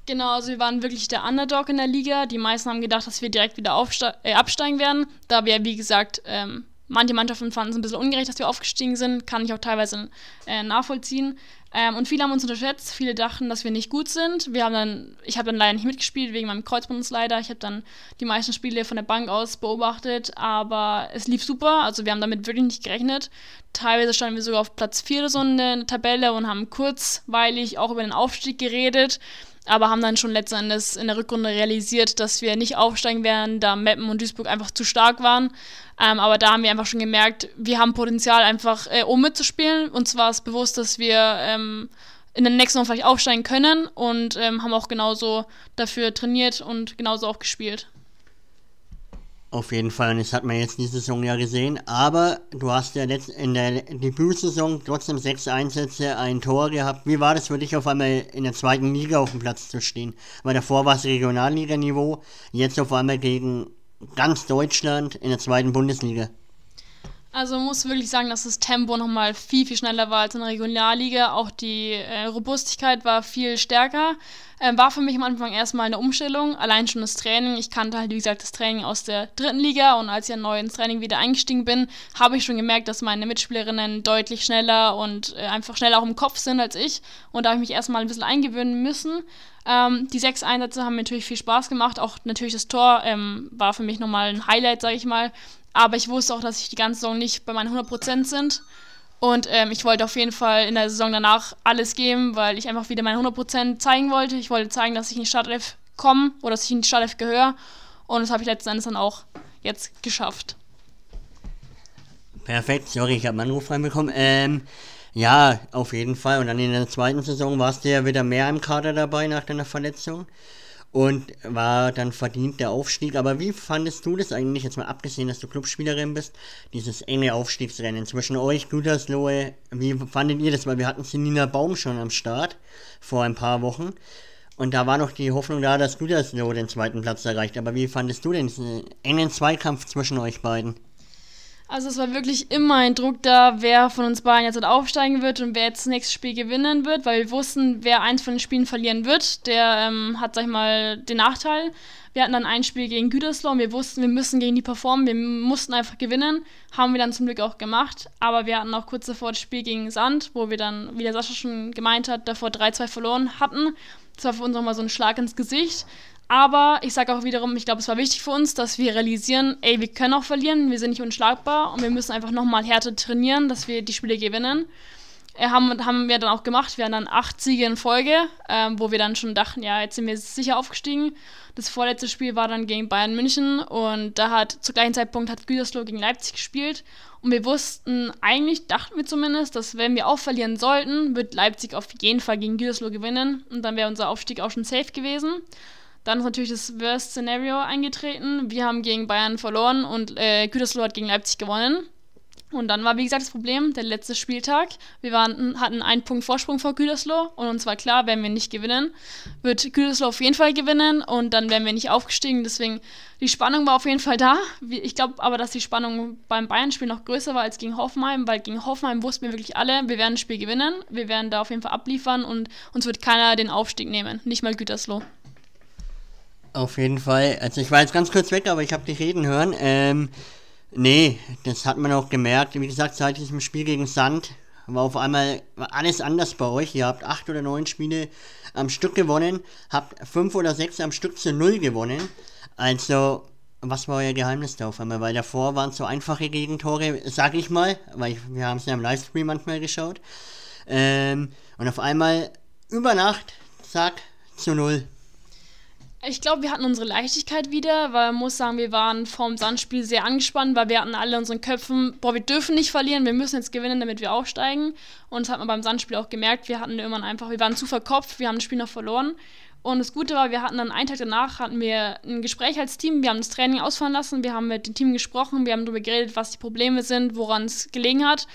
Genau, also wir waren wirklich der Underdog in der Liga. Die meisten haben gedacht, dass wir direkt wieder äh, absteigen werden, da wir, wie gesagt, ähm, manche Mannschaften fanden es ein bisschen ungerecht, dass wir aufgestiegen sind, kann ich auch teilweise äh, nachvollziehen. Ähm, und viele haben uns unterschätzt, viele dachten, dass wir nicht gut sind. Wir haben dann, ich habe dann leider nicht mitgespielt wegen meinem Kreuzbandesleider. Ich habe dann die meisten Spiele von der Bank aus beobachtet, aber es lief super. Also wir haben damit wirklich nicht gerechnet. Teilweise standen wir sogar auf Platz 4 oder so in der Tabelle und haben kurzweilig auch über den Aufstieg geredet aber haben dann schon letzten Endes in der Rückrunde realisiert, dass wir nicht aufsteigen werden, da Meppen und Duisburg einfach zu stark waren. Ähm, aber da haben wir einfach schon gemerkt, wir haben Potenzial einfach, äh, um mitzuspielen. Und zwar ist bewusst, dass wir ähm, in den nächsten Wochen vielleicht aufsteigen können und ähm, haben auch genauso dafür trainiert und genauso auch gespielt. Auf jeden Fall, und das hat man jetzt diese Saison ja gesehen. Aber du hast ja in der Debütsaison trotzdem sechs Einsätze, ein Tor gehabt. Wie war das für dich, auf einmal in der zweiten Liga auf dem Platz zu stehen? Weil davor war es Regionalliganiveau, jetzt auf einmal gegen ganz Deutschland in der zweiten Bundesliga. Also man muss wirklich sagen, dass das Tempo nochmal viel, viel schneller war als in der Regionalliga. Auch die äh, Robustigkeit war viel stärker. Ähm, war für mich am Anfang erstmal eine Umstellung. Allein schon das Training. Ich kannte halt, wie gesagt, das Training aus der dritten Liga und als ich neu ins Training wieder eingestiegen bin, habe ich schon gemerkt, dass meine Mitspielerinnen deutlich schneller und äh, einfach schneller auch im Kopf sind als ich. Und da habe ich mich erstmal ein bisschen eingewöhnen müssen. Ähm, die sechs Einsätze haben mir natürlich viel Spaß gemacht. Auch natürlich das Tor ähm, war für mich nochmal ein Highlight, sage ich mal. Aber ich wusste auch, dass ich die ganze Saison nicht bei meinen 100% sind. Und ähm, ich wollte auf jeden Fall in der Saison danach alles geben, weil ich einfach wieder meine 100% zeigen wollte. Ich wollte zeigen, dass ich in die Startelf komme oder dass ich in die Startelf gehöre. Und das habe ich letzten Endes dann auch jetzt geschafft. Perfekt, sorry, ich habe einen Anruf reinbekommen. Ähm, ja, auf jeden Fall. Und dann in der zweiten Saison warst du ja wieder mehr im Kader dabei nach deiner Verletzung und war dann verdient der Aufstieg. Aber wie fandest du das eigentlich, jetzt mal abgesehen, dass du Clubspielerin bist, dieses enge Aufstiegsrennen zwischen euch, Güterslohe, wie fandet ihr das? Weil wir hatten Selina Baum schon am Start vor ein paar Wochen. Und da war noch die Hoffnung da, dass Gütersloh den zweiten Platz erreicht. Aber wie fandest du denn diesen engen Zweikampf zwischen euch beiden? Also es war wirklich immer ein Druck da, wer von uns beiden jetzt aufsteigen wird und wer jetzt das nächste Spiel gewinnen wird, weil wir wussten, wer eins von den Spielen verlieren wird, der ähm, hat, sag ich mal, den Nachteil. Wir hatten dann ein Spiel gegen Gütersloh und wir wussten, wir müssen gegen die performen, wir mussten einfach gewinnen. Haben wir dann zum Glück auch gemacht, aber wir hatten auch kurz davor das Spiel gegen Sand, wo wir dann, wie der Sascha schon gemeint hat, davor 3-2 verloren hatten. Das war für uns nochmal so ein Schlag ins Gesicht. Aber ich sage auch wiederum, ich glaube, es war wichtig für uns, dass wir realisieren, ey, wir können auch verlieren, wir sind nicht unschlagbar und wir müssen einfach nochmal härter trainieren, dass wir die Spiele gewinnen. Äh, haben, haben wir dann auch gemacht. Wir hatten dann acht Siege in Folge, ähm, wo wir dann schon dachten, ja, jetzt sind wir sicher aufgestiegen. Das vorletzte Spiel war dann gegen Bayern München und da hat zu gleichen Zeitpunkt hat Gütersloh gegen Leipzig gespielt und wir wussten, eigentlich dachten wir zumindest, dass wenn wir auch verlieren sollten, wird Leipzig auf jeden Fall gegen Gütersloh gewinnen und dann wäre unser Aufstieg auch schon safe gewesen. Dann ist natürlich das Worst Scenario eingetreten. Wir haben gegen Bayern verloren und äh, Gütersloh hat gegen Leipzig gewonnen. Und dann war, wie gesagt, das Problem, der letzte Spieltag. Wir waren, hatten einen Punkt Vorsprung vor Gütersloh und uns war klar, wenn wir nicht gewinnen, wird Gütersloh auf jeden Fall gewinnen und dann wären wir nicht aufgestiegen. Deswegen, die Spannung war auf jeden Fall da. Ich glaube aber, dass die Spannung beim Bayern-Spiel noch größer war als gegen Hoffenheim, weil gegen Hoffenheim wussten wir wirklich alle, wir werden das Spiel gewinnen, wir werden da auf jeden Fall abliefern und uns wird keiner den Aufstieg nehmen, nicht mal Gütersloh. Auf jeden Fall. Also ich war jetzt ganz kurz weg, aber ich habe dich reden hören. Ähm, nee, das hat man auch gemerkt. Wie gesagt, seit diesem Spiel gegen Sand war auf einmal alles anders bei euch. Ihr habt acht oder neun Spiele am Stück gewonnen, habt fünf oder sechs am Stück zu null gewonnen. Also, was war euer Geheimnis da auf einmal? Weil davor waren so einfache Gegentore, sag ich mal, weil ich, wir haben es ja im Livestream manchmal geschaut. Ähm, und auf einmal über Nacht, zack, zu null. Ich glaube, wir hatten unsere Leichtigkeit wieder, weil man muss sagen, wir waren vorm Sandspiel sehr angespannt, weil wir hatten alle in unseren Köpfen, boah, wir dürfen nicht verlieren, wir müssen jetzt gewinnen, damit wir aufsteigen. Und das hat man beim Sandspiel auch gemerkt, wir hatten irgendwann einfach, wir waren zu verkopft, wir haben das Spiel noch verloren. Und das Gute war, wir hatten dann einen Tag danach hatten wir ein Gespräch als Team, wir haben das Training ausfahren lassen, wir haben mit dem Team gesprochen, wir haben darüber geredet, was die Probleme sind, woran es gelegen hat.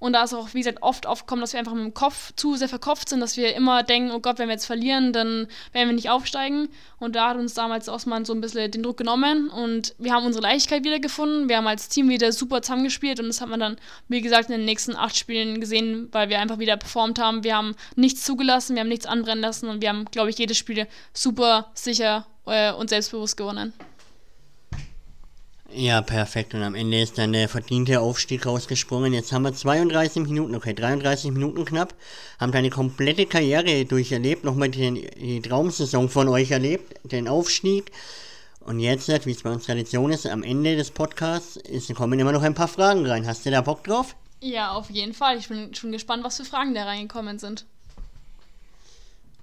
Und da ist auch, wie gesagt, oft aufgekommen, dass wir einfach mit dem Kopf zu sehr verkopft sind, dass wir immer denken, oh Gott, wenn wir jetzt verlieren, dann werden wir nicht aufsteigen. Und da hat uns damals Osman so ein bisschen den Druck genommen und wir haben unsere Leichtigkeit wieder gefunden. Wir haben als Team wieder super zusammengespielt und das hat man dann, wie gesagt, in den nächsten acht Spielen gesehen, weil wir einfach wieder performt haben. Wir haben nichts zugelassen, wir haben nichts anbrennen lassen und wir haben, glaube ich, jedes Spiel super sicher äh, und selbstbewusst gewonnen. Ja, perfekt. Und am Ende ist dann der verdiente Aufstieg rausgesprungen. Jetzt haben wir 32 Minuten, okay, 33 Minuten knapp. Haben deine komplette Karriere durcherlebt, nochmal die, die Traumsaison von euch erlebt, den Aufstieg. Und jetzt, wie es bei uns Tradition ist, am Ende des Podcasts ist, kommen immer noch ein paar Fragen rein. Hast du da Bock drauf? Ja, auf jeden Fall. Ich bin schon gespannt, was für Fragen da reingekommen sind.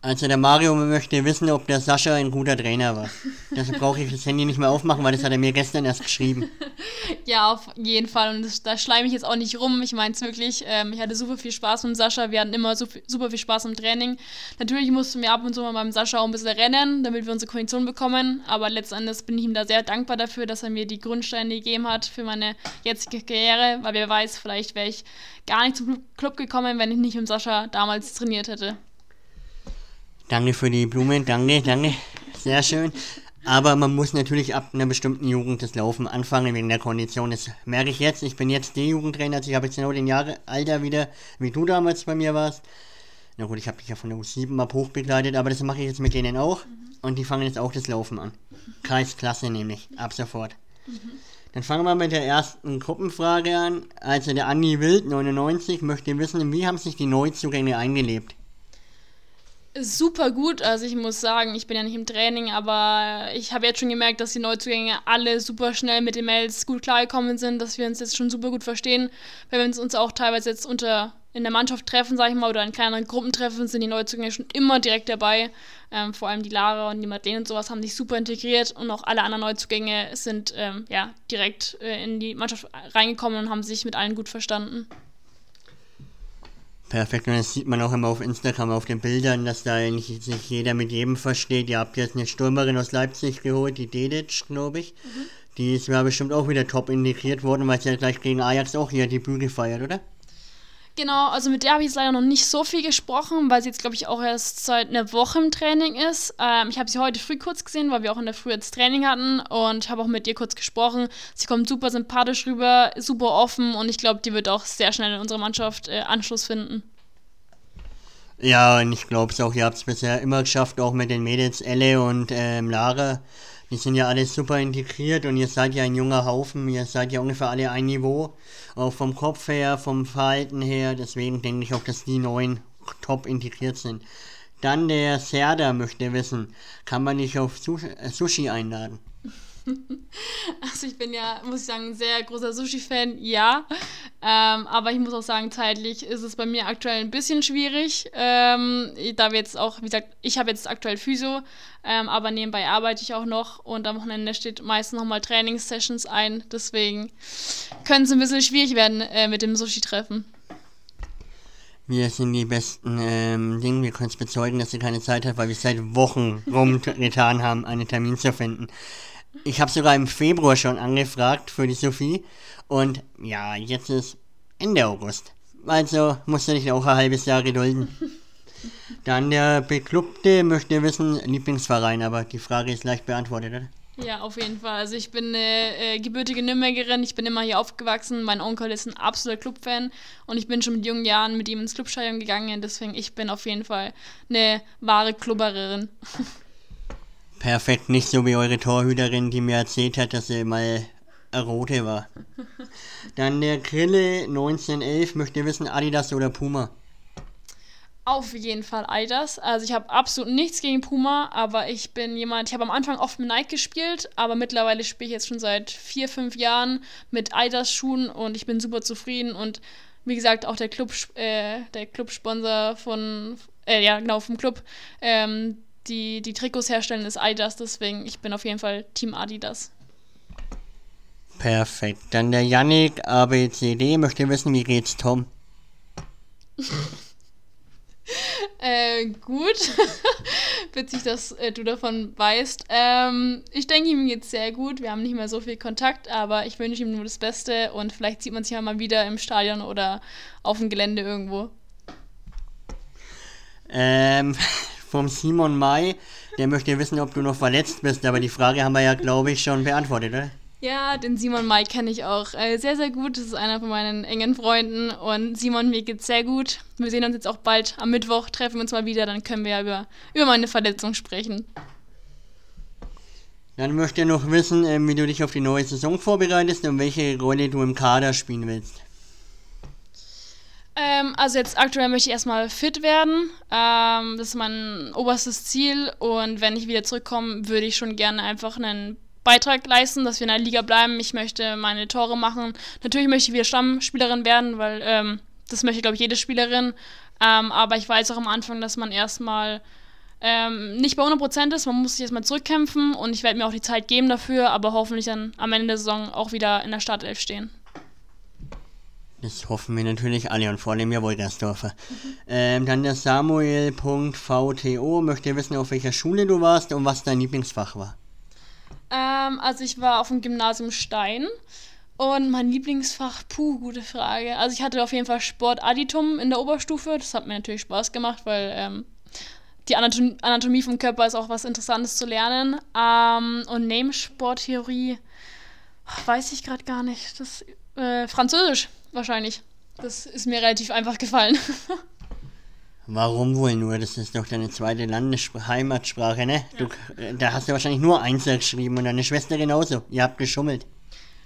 Also der Mario möchte wissen, ob der Sascha ein guter Trainer war. Deshalb brauche ich das Handy nicht mehr aufmachen, weil das hat er mir gestern erst geschrieben. ja, auf jeden Fall. Und das, da schleime ich jetzt auch nicht rum. Ich meine es wirklich. Ähm, ich hatte super viel Spaß mit Sascha. Wir hatten immer super viel Spaß im Training. Natürlich mussten wir ab und zu mal beim Sascha auch ein bisschen rennen, damit wir unsere Kondition bekommen. Aber letztendlich bin ich ihm da sehr dankbar dafür, dass er mir die Grundsteine gegeben hat für meine jetzige Karriere. Weil wer weiß, vielleicht wäre ich gar nicht zum Club gekommen, wenn ich nicht mit Sascha damals trainiert hätte. Danke für die Blumen, danke, danke. Sehr schön. Aber man muss natürlich ab einer bestimmten Jugend das Laufen anfangen wegen der Kondition. Das merke ich jetzt. Ich bin jetzt D-Jugendtrainer, also ich habe jetzt genau den Jahrealter wieder, wie du damals bei mir warst. Na gut, ich habe dich ja von der U7 ab hoch begleitet, aber das mache ich jetzt mit denen auch. Und die fangen jetzt auch das Laufen an. Kreisklasse nämlich, ab sofort. Dann fangen wir mit der ersten Gruppenfrage an. Also der Andi Wild, 99, möchte wissen, wie haben sich die Neuzugänge eingelebt? Super gut. Also ich muss sagen, ich bin ja nicht im Training, aber ich habe jetzt schon gemerkt, dass die Neuzugänge alle super schnell mit den Mails gut klargekommen sind, dass wir uns jetzt schon super gut verstehen, weil wir uns auch teilweise jetzt unter in der Mannschaft treffen, sag ich mal, oder in kleineren Gruppentreffen sind die Neuzugänge schon immer direkt dabei. Ähm, vor allem die Lara und die Madeleine und sowas haben sich super integriert und auch alle anderen Neuzugänge sind ähm, ja, direkt äh, in die Mannschaft reingekommen und haben sich mit allen gut verstanden. Perfekt, und das sieht man auch immer auf Instagram auf den Bildern, dass da eigentlich sich jeder mit jedem versteht. Ihr habt jetzt eine Stürmerin aus Leipzig geholt, die Dedic, glaube ich. Mhm. Die ist ja bestimmt auch wieder top integriert worden, weil sie ja gleich gegen Ajax auch ihr Debüt gefeiert, oder? Genau, also mit der habe ich leider noch nicht so viel gesprochen, weil sie jetzt, glaube ich, auch erst seit einer Woche im Training ist. Ähm, ich habe sie heute früh kurz gesehen, weil wir auch in der Früh jetzt Training hatten und habe auch mit ihr kurz gesprochen. Sie kommt super sympathisch rüber, super offen und ich glaube, die wird auch sehr schnell in unserer Mannschaft äh, Anschluss finden. Ja, und ich glaube es auch, ihr habt es bisher immer geschafft, auch mit den Mädels Elle und ähm, Lara. Die sind ja alle super integriert und ihr seid ja ein junger Haufen, ihr seid ja ungefähr alle ein Niveau, auch vom Kopf her, vom Verhalten her, deswegen denke ich auch, dass die neuen top integriert sind. Dann der Serda möchte wissen, kann man dich auf äh, Sushi einladen? Also ich bin ja, muss ich sagen, ein sehr großer Sushi-Fan, ja. Ähm, aber ich muss auch sagen, zeitlich ist es bei mir aktuell ein bisschen schwierig. Ähm, da wir jetzt auch, wie gesagt, ich habe jetzt aktuell Physio, ähm, aber nebenbei arbeite ich auch noch und am Wochenende steht meistens nochmal Trainingssessions ein. Deswegen könnte es ein bisschen schwierig werden äh, mit dem Sushi-Treffen. Wir sind die besten ähm, Dinge. Wir können es bezeugen, dass sie keine Zeit hat, weil wir seit Wochen rumgetan haben, einen Termin zu finden. Ich habe sogar im Februar schon angefragt für die Sophie. Und ja, jetzt ist Ende August. Also musst du dich auch ein halbes Jahr gedulden. Dann der Beklubbte möchte wissen, Lieblingsverein, aber die Frage ist leicht beantwortet, oder? Ja, auf jeden Fall. Also ich bin eine äh, gebürtige Nürnbergerin, ich bin immer hier aufgewachsen. Mein Onkel ist ein absoluter Clubfan und ich bin schon mit jungen Jahren mit ihm ins Clubstadion gegangen. Deswegen, ich bin auf jeden Fall eine wahre Klubbererin. Perfekt, nicht so wie eure Torhüterin, die mir erzählt hat, dass sie mal rote war. Dann der Grille 1911 möchte wissen, Adidas oder Puma? Auf jeden Fall Adidas. Also ich habe absolut nichts gegen Puma, aber ich bin jemand, ich habe am Anfang oft mit Nike gespielt, aber mittlerweile spiele ich jetzt schon seit vier, fünf Jahren mit Adidas Schuhen und ich bin super zufrieden und wie gesagt auch der Club, äh, der Clubsponsor von, äh, ja genau vom Club, ähm, die, die Trikots herstellen, ist Adidas, deswegen ich bin auf jeden Fall Team Adidas. Perfekt. Dann der Yannick ABCD möchte wissen, wie geht's Tom? äh, gut. Witzig, dass äh, du davon weißt. Ähm, ich denke, ihm geht's sehr gut. Wir haben nicht mehr so viel Kontakt, aber ich wünsche ihm nur das Beste und vielleicht sieht man sich ja mal wieder im Stadion oder auf dem Gelände irgendwo. Ähm, vom Simon May. Der möchte wissen, ob du noch verletzt bist, aber die Frage haben wir ja, glaube ich, schon beantwortet, oder? Ja, den Simon May kenne ich auch äh, sehr, sehr gut. Das ist einer von meinen engen Freunden. Und Simon, mir geht's sehr gut. Wir sehen uns jetzt auch bald am Mittwoch, treffen wir uns mal wieder, dann können wir ja über, über meine Verletzung sprechen. Dann möchte er noch wissen, äh, wie du dich auf die neue Saison vorbereitest und welche Rolle du im Kader spielen willst. Ähm, also jetzt aktuell möchte ich erstmal fit werden. Ähm, das ist mein oberstes Ziel. Und wenn ich wieder zurückkomme, würde ich schon gerne einfach einen Beitrag leisten, dass wir in der Liga bleiben. Ich möchte meine Tore machen. Natürlich möchte ich wieder Stammspielerin werden, weil ähm, das möchte, glaube ich, jede Spielerin. Ähm, aber ich weiß auch am Anfang, dass man erstmal ähm, nicht bei 100% ist. Man muss sich erstmal zurückkämpfen und ich werde mir auch die Zeit geben dafür, aber hoffentlich dann am Ende der Saison auch wieder in der Startelf stehen. Das hoffen wir natürlich alle und vor allem ja Wolgersdorfer. Mhm. Ähm, dann der Samuel.vto möchte wissen, auf welcher Schule du warst und was dein Lieblingsfach war. Ähm, also ich war auf dem Gymnasium Stein und mein Lieblingsfach, puh, gute Frage. Also ich hatte auf jeden Fall Sportadditum in der Oberstufe. Das hat mir natürlich Spaß gemacht, weil ähm, die Anatom Anatomie vom Körper ist auch was Interessantes zu lernen. Ähm, und Name-Sporttheorie, weiß ich gerade gar nicht. Das äh, Französisch wahrscheinlich. Das ist mir relativ einfach gefallen. Warum wohl nur? Das ist doch deine zweite Landessprache, Heimatsprache, ne? Ja. Du, äh, da hast du wahrscheinlich nur Einzel geschrieben und deine Schwester genauso. Ihr habt geschummelt.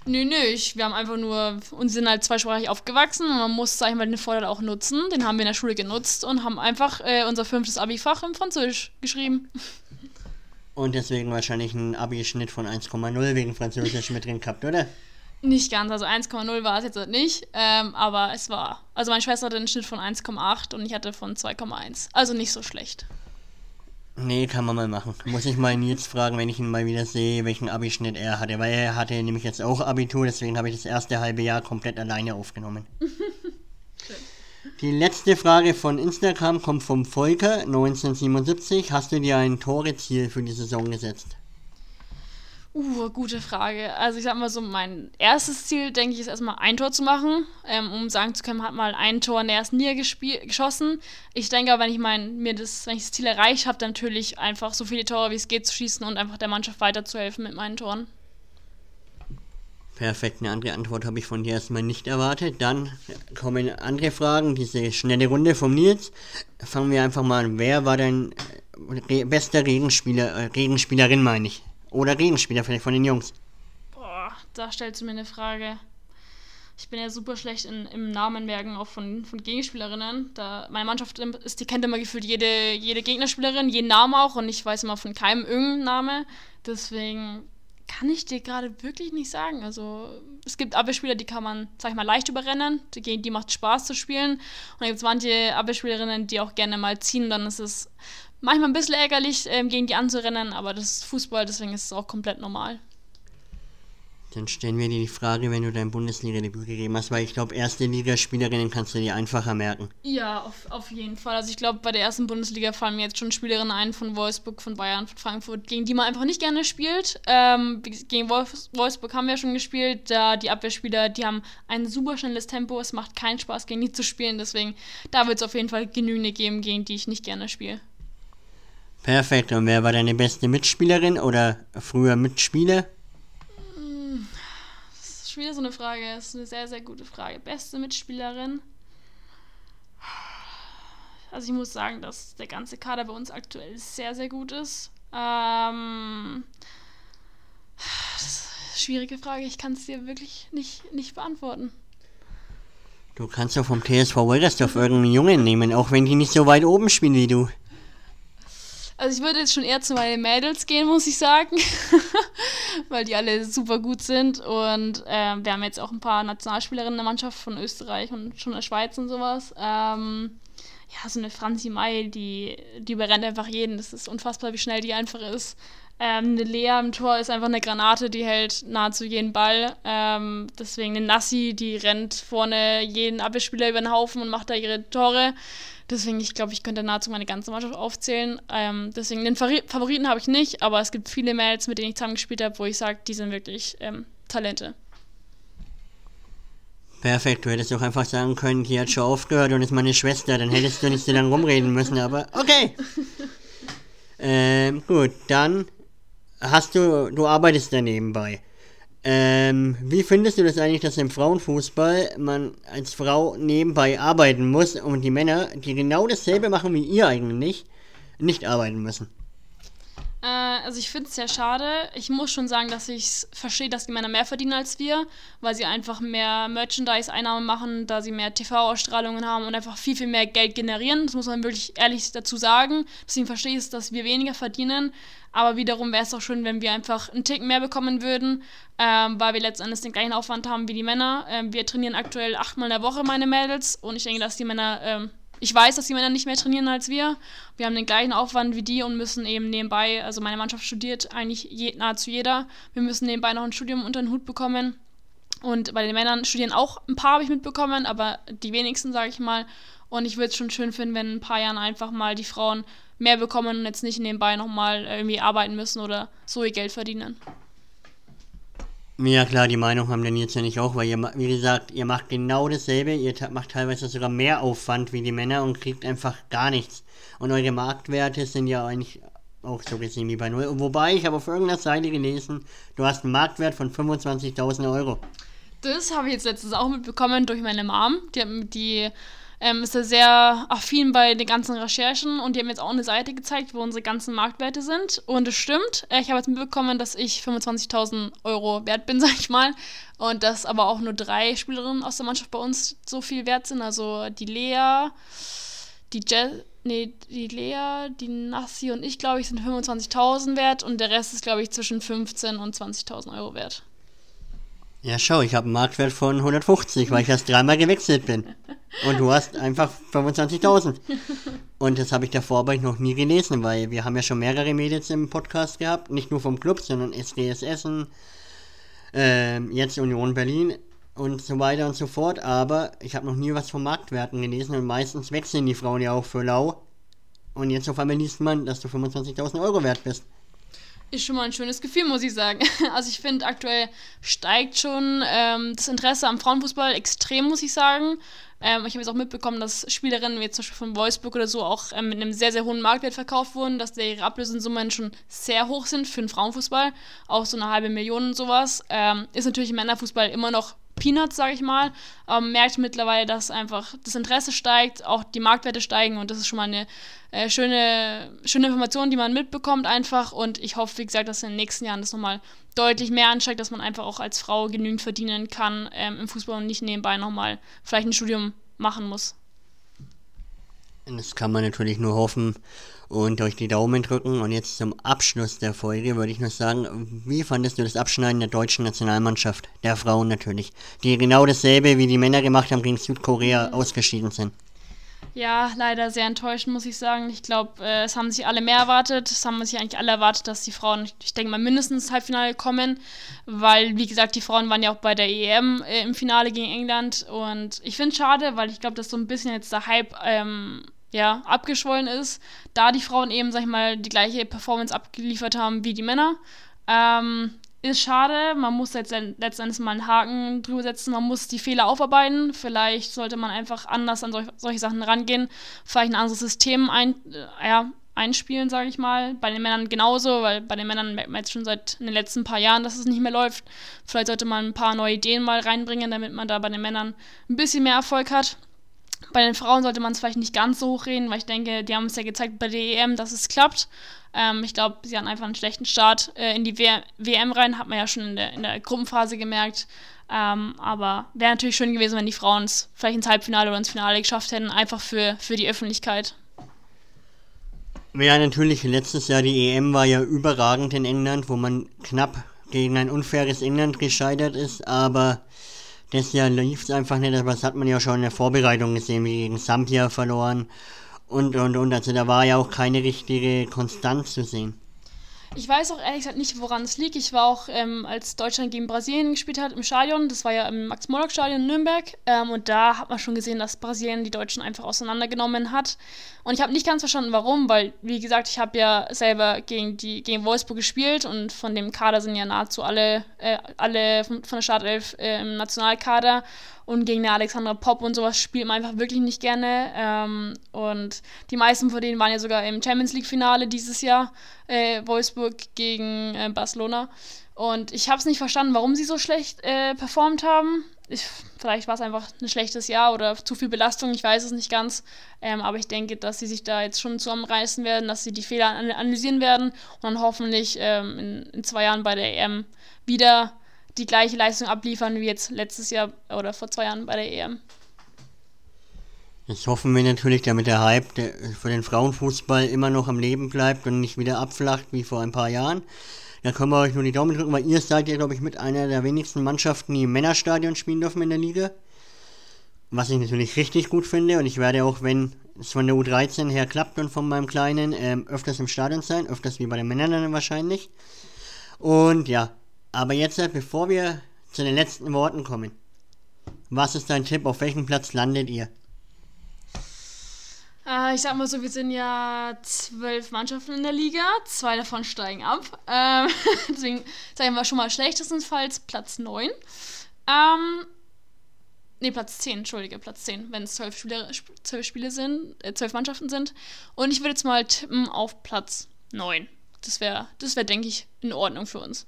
Nö, nö, ich, wir haben einfach nur, uns sind halt zweisprachig aufgewachsen und man muss, sag ich mal, den Vorteil auch nutzen. Den haben wir in der Schule genutzt und haben einfach äh, unser fünftes Abi-Fach im Französisch geschrieben. Und deswegen wahrscheinlich einen Abi-Schnitt von 1,0 wegen Französisch mit drin gehabt, oder? Nicht ganz, also 1,0 war es jetzt nicht, ähm, aber es war. Also meine Schwester hatte einen Schnitt von 1,8 und ich hatte von 2,1. Also nicht so schlecht. Nee, kann man mal machen. Muss ich mal Nils fragen, wenn ich ihn mal wieder sehe, welchen Abischnitt er hatte. Weil er hatte nämlich jetzt auch Abitur, deswegen habe ich das erste halbe Jahr komplett alleine aufgenommen. Die letzte Frage von Instagram kommt vom Volker 1977. Hast du dir ein Toreziel für die Saison gesetzt? Uh, gute Frage. Also ich sag mal so, mein erstes Ziel, denke ich, ist erstmal ein Tor zu machen, ähm, um sagen zu können, hat mal ein Tor in der ersten Liga geschossen. Ich denke aber, wenn ich mein, mir das, wenn ich das Ziel erreicht habe, natürlich einfach so viele Tore wie es geht zu schießen und einfach der Mannschaft weiterzuhelfen mit meinen Toren. Perfekt, eine andere Antwort habe ich von dir erstmal nicht erwartet. Dann kommen andere Fragen, diese schnelle Runde vom Nils. Fangen wir einfach mal an. Wer war dein äh, bester Regenspieler, äh, Regenspielerin, meine ich? Oder Regenspieler vielleicht von den Jungs? Boah, da stellst du mir eine Frage. Ich bin ja super schlecht in, im Namenmerken auch von, von Gegenspielerinnen. Da meine Mannschaft ist, die kennt immer gefühlt jede, jede Gegnerspielerin, jeden Namen auch und ich weiß immer von keinem irgendeinen Name. Deswegen kann ich dir gerade wirklich nicht sagen. Also es gibt Abwehrspieler, die kann man, sag ich mal, leicht überrennen. Die, die macht Spaß zu spielen. Und dann gibt es manche Abwehrspielerinnen, die auch gerne mal ziehen. Dann ist es manchmal ein bisschen ärgerlich, ähm, gegen die anzurennen, aber das ist Fußball, deswegen ist es auch komplett normal. Dann stellen wir dir die Frage, wenn du dein Bundesliga-Debüt gegeben hast, weil ich glaube, erste Ligaspielerinnen kannst du dir einfacher merken. Ja, auf, auf jeden Fall. Also ich glaube, bei der ersten Bundesliga fallen mir jetzt schon Spielerinnen ein von Wolfsburg, von Bayern, von Frankfurt, gegen die man einfach nicht gerne spielt. Ähm, gegen Wolfs Wolfsburg haben wir schon gespielt. Da die Abwehrspieler, die haben ein super schnelles Tempo. Es macht keinen Spaß, gegen die zu spielen. Deswegen, da wird es auf jeden Fall genügende geben, gegen die ich nicht gerne spiele. Perfekt. Und wer war deine beste Mitspielerin oder früher Mitspieler? Das ist wieder so eine Frage. Das ist eine sehr, sehr gute Frage. Beste Mitspielerin? Also ich muss sagen, dass der ganze Kader bei uns aktuell sehr, sehr gut ist. Ähm, das ist eine schwierige Frage. Ich kann es dir wirklich nicht, nicht beantworten. Du kannst doch vom TSV Wolgersdorf irgendeinen Jungen nehmen, auch wenn die nicht so weit oben spielen wie du. Also ich würde jetzt schon eher zu meinen Mädels gehen, muss ich sagen, weil die alle super gut sind und äh, wir haben jetzt auch ein paar Nationalspielerinnen in der Mannschaft von Österreich und schon der Schweiz und sowas. Ähm, ja, so eine Franzi Mai, die, die überrennt einfach jeden. Das ist unfassbar, wie schnell die einfach ist. Ähm, eine Lea im Tor ist einfach eine Granate, die hält nahezu jeden Ball. Ähm, deswegen eine Nassi, die rennt vorne jeden Abwehrspieler über den Haufen und macht da ihre Tore. Deswegen, ich glaube, ich könnte nahezu meine ganze Mannschaft aufzählen. Ähm, deswegen, den Favoriten habe ich nicht, aber es gibt viele Mails, mit denen ich zusammengespielt habe, wo ich sage, die sind wirklich ähm, Talente. Perfekt, du hättest auch einfach sagen können, die hat schon aufgehört und ist meine Schwester, dann hättest du nicht so lange rumreden müssen, aber okay. ähm, gut, dann hast du, du arbeitest da nebenbei. Ähm, wie findest du das eigentlich, dass im Frauenfußball man als Frau nebenbei arbeiten muss und die Männer, die genau dasselbe machen wie ihr eigentlich, nicht arbeiten müssen? Äh, also ich finde es sehr schade. Ich muss schon sagen, dass ich verstehe, dass die Männer mehr verdienen als wir, weil sie einfach mehr Merchandise-Einnahmen machen, da sie mehr TV-Ausstrahlungen haben und einfach viel, viel mehr Geld generieren. Das muss man wirklich ehrlich dazu sagen. Deswegen verstehe ich es, dass wir weniger verdienen. Aber wiederum wäre es auch schön, wenn wir einfach einen Tick mehr bekommen würden, ähm, weil wir letztendlich den gleichen Aufwand haben wie die Männer. Ähm, wir trainieren aktuell achtmal in der Woche, meine Mädels. Und ich denke, dass die Männer, ähm, ich weiß, dass die Männer nicht mehr trainieren als wir. Wir haben den gleichen Aufwand wie die und müssen eben nebenbei, also meine Mannschaft studiert eigentlich je, nahezu jeder. Wir müssen nebenbei noch ein Studium unter den Hut bekommen. Und bei den Männern studieren auch ein paar, habe ich mitbekommen, aber die wenigsten, sage ich mal. Und ich würde es schon schön finden, wenn in ein paar Jahren einfach mal die Frauen mehr bekommen und jetzt nicht nebenbei nochmal irgendwie arbeiten müssen oder so ihr Geld verdienen. Ja klar, die Meinung haben denn jetzt ja nicht auch, weil ihr, wie gesagt, ihr macht genau dasselbe, ihr macht teilweise sogar mehr Aufwand wie die Männer und kriegt einfach gar nichts. Und eure Marktwerte sind ja eigentlich auch so gesehen wie bei Null. Wobei, ich habe auf irgendeiner Seite gelesen, du hast einen Marktwert von 25.000 Euro. Das habe ich jetzt letztens auch mitbekommen durch meine Mom. Die hat die ähm, ist er sehr affin bei den ganzen Recherchen und die haben jetzt auch eine Seite gezeigt, wo unsere ganzen Marktwerte sind. Und es stimmt. Äh, ich habe jetzt mitbekommen, dass ich 25.000 Euro wert bin, sag ich mal. Und dass aber auch nur drei Spielerinnen aus der Mannschaft bei uns so viel wert sind. Also die Lea, die Jess, nee, die Lea, die Nassi und ich, glaube ich, sind 25.000 wert und der Rest ist, glaube ich, zwischen 15.000 und 20.000 Euro wert. Ja, schau, ich habe einen Marktwert von 150, weil ich erst dreimal gewechselt bin. Und du hast einfach 25.000. Und das habe ich davor aber noch nie gelesen, weil wir haben ja schon mehrere Mädels im Podcast gehabt. Nicht nur vom Club, sondern SGS Essen, äh, jetzt Union Berlin und so weiter und so fort. Aber ich habe noch nie was von Marktwerten gelesen und meistens wechseln die Frauen ja auch für lau. Und jetzt auf einmal liest man, dass du 25.000 Euro wert bist ist schon mal ein schönes Gefühl, muss ich sagen. Also ich finde, aktuell steigt schon ähm, das Interesse am Frauenfußball extrem, muss ich sagen. Ähm, ich habe jetzt auch mitbekommen, dass Spielerinnen wie zum Beispiel von Wolfsburg oder so auch ähm, mit einem sehr, sehr hohen Marktwert verkauft wurden, dass ihre Ablösensummen schon sehr hoch sind für den Frauenfußball. Auch so eine halbe Million und sowas. Ähm, ist natürlich im Männerfußball immer noch Peanuts, sage ich mal. Man merkt mittlerweile, dass einfach das Interesse steigt, auch die Marktwerte steigen und das ist schon mal eine äh, schöne, schöne Information, die man mitbekommt einfach. Und ich hoffe, wie gesagt, dass in den nächsten Jahren das nochmal deutlich mehr ansteigt, dass man einfach auch als Frau genügend verdienen kann ähm, im Fußball und nicht nebenbei nochmal vielleicht ein Studium machen muss. Das kann man natürlich nur hoffen und euch die Daumen drücken. Und jetzt zum Abschluss der Folge würde ich noch sagen, wie fandest du das Abschneiden der deutschen Nationalmannschaft, der Frauen natürlich, die genau dasselbe wie die Männer gemacht haben gegen Südkorea mhm. ausgeschieden sind? Ja, leider sehr enttäuschend, muss ich sagen. Ich glaube, äh, es haben sich alle mehr erwartet. Es haben sich eigentlich alle erwartet, dass die Frauen, ich denke mal, mindestens ins Halbfinale kommen, weil, wie gesagt, die Frauen waren ja auch bei der EM äh, im Finale gegen England. Und ich finde es schade, weil ich glaube, dass so ein bisschen jetzt der Hype ähm, ja, abgeschwollen ist, da die Frauen eben, sag ich mal, die gleiche Performance abgeliefert haben wie die Männer. Ähm, ist schade, man muss jetzt letztendlich mal einen Haken drüber setzen, man muss die Fehler aufarbeiten. Vielleicht sollte man einfach anders an solch, solche Sachen rangehen, vielleicht ein anderes System ein, äh, ja, einspielen, sage ich mal. Bei den Männern genauso, weil bei den Männern merkt man jetzt schon seit den letzten paar Jahren, dass es nicht mehr läuft. Vielleicht sollte man ein paar neue Ideen mal reinbringen, damit man da bei den Männern ein bisschen mehr Erfolg hat. Bei den Frauen sollte man es vielleicht nicht ganz so hochreden, weil ich denke, die haben es ja gezeigt bei der EM, dass es klappt. Ähm, ich glaube, sie hatten einfach einen schlechten Start äh, in die w WM rein, hat man ja schon in der, in der Gruppenphase gemerkt. Ähm, aber wäre natürlich schön gewesen, wenn die Frauen es vielleicht ins Halbfinale oder ins Finale geschafft hätten, einfach für, für die Öffentlichkeit. Ja, natürlich, letztes Jahr die EM war ja überragend in England, wo man knapp gegen ein unfaires England gescheitert ist, aber das Jahr lief es einfach nicht, aber das hat man ja schon in der Vorbereitung gesehen, wie gegen Sambia verloren und, und, und. Also da war ja auch keine richtige Konstanz zu sehen. Ich weiß auch ehrlich gesagt nicht, woran es liegt. Ich war auch, ähm, als Deutschland gegen Brasilien gespielt hat, im Stadion. Das war ja im Max-Morlock-Stadion in Nürnberg. Ähm, und da hat man schon gesehen, dass Brasilien die Deutschen einfach auseinandergenommen hat. Und ich habe nicht ganz verstanden, warum, weil, wie gesagt, ich habe ja selber gegen, die, gegen Wolfsburg gespielt und von dem Kader sind ja nahezu alle, äh, alle von, von der Startelf äh, im Nationalkader und gegen eine Alexandra Pop und sowas spielt man einfach wirklich nicht gerne. Ähm, und die meisten von denen waren ja sogar im Champions League-Finale dieses Jahr, äh, Wolfsburg gegen äh, Barcelona. Und ich habe es nicht verstanden, warum sie so schlecht äh, performt haben. Ich, vielleicht war es einfach ein schlechtes Jahr oder zu viel Belastung, ich weiß es nicht ganz. Ähm, aber ich denke, dass sie sich da jetzt schon zusammenreißen werden, dass sie die Fehler analysieren werden und dann hoffentlich ähm, in, in zwei Jahren bei der EM wieder die gleiche Leistung abliefern wie jetzt letztes Jahr oder vor zwei Jahren bei der EM. Jetzt hoffen wir natürlich, damit der Hype der für den Frauenfußball immer noch am Leben bleibt und nicht wieder abflacht wie vor ein paar Jahren. Da können wir euch nur die Daumen drücken, weil ihr seid ja, glaube ich, mit einer der wenigsten Mannschaften, die im Männerstadion spielen dürfen in der Liga. Was ich natürlich richtig gut finde und ich werde auch, wenn es von der U13 her klappt und von meinem Kleinen, ähm, öfters im Stadion sein, öfters wie bei den Männern dann wahrscheinlich. Und ja, aber jetzt, bevor wir zu den letzten Worten kommen, was ist dein Tipp? Auf welchem Platz landet ihr? Äh, ich sag mal so, wir sind ja zwölf Mannschaften in der Liga, zwei davon steigen ab. Ähm, deswegen sagen wir schon mal schlechtestenfalls Platz 9. Ähm, ne, Platz 10, entschuldige, Platz 10, wenn es zwölf Spiele, zwölf Spiele sind, äh, zwölf Mannschaften sind. Und ich würde jetzt mal tippen auf Platz 9. Das wäre, das wär, denke ich, in Ordnung für uns.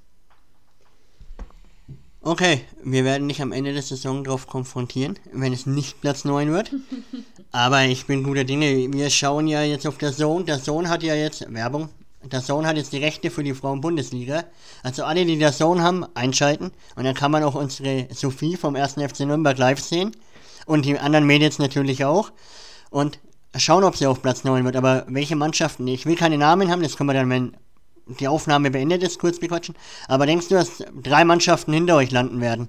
Okay, wir werden dich am Ende der Saison darauf konfrontieren, wenn es nicht Platz 9 wird. Aber ich bin guter Dinge. Wir schauen ja jetzt auf der Zone. Der Zone hat ja jetzt Werbung. Der Zone hat jetzt die Rechte für die Frauen-Bundesliga. Also alle, die der Zone haben, einschalten. Und dann kann man auch unsere Sophie vom 1. FC Nürnberg live sehen. Und die anderen Mädels natürlich auch. Und schauen, ob sie auf Platz 9 wird. Aber welche Mannschaften? Ich will keine Namen haben, das können wir dann, wenn die Aufnahme beendet ist, kurz bequatschen. Aber denkst du, dass drei Mannschaften hinter euch landen werden?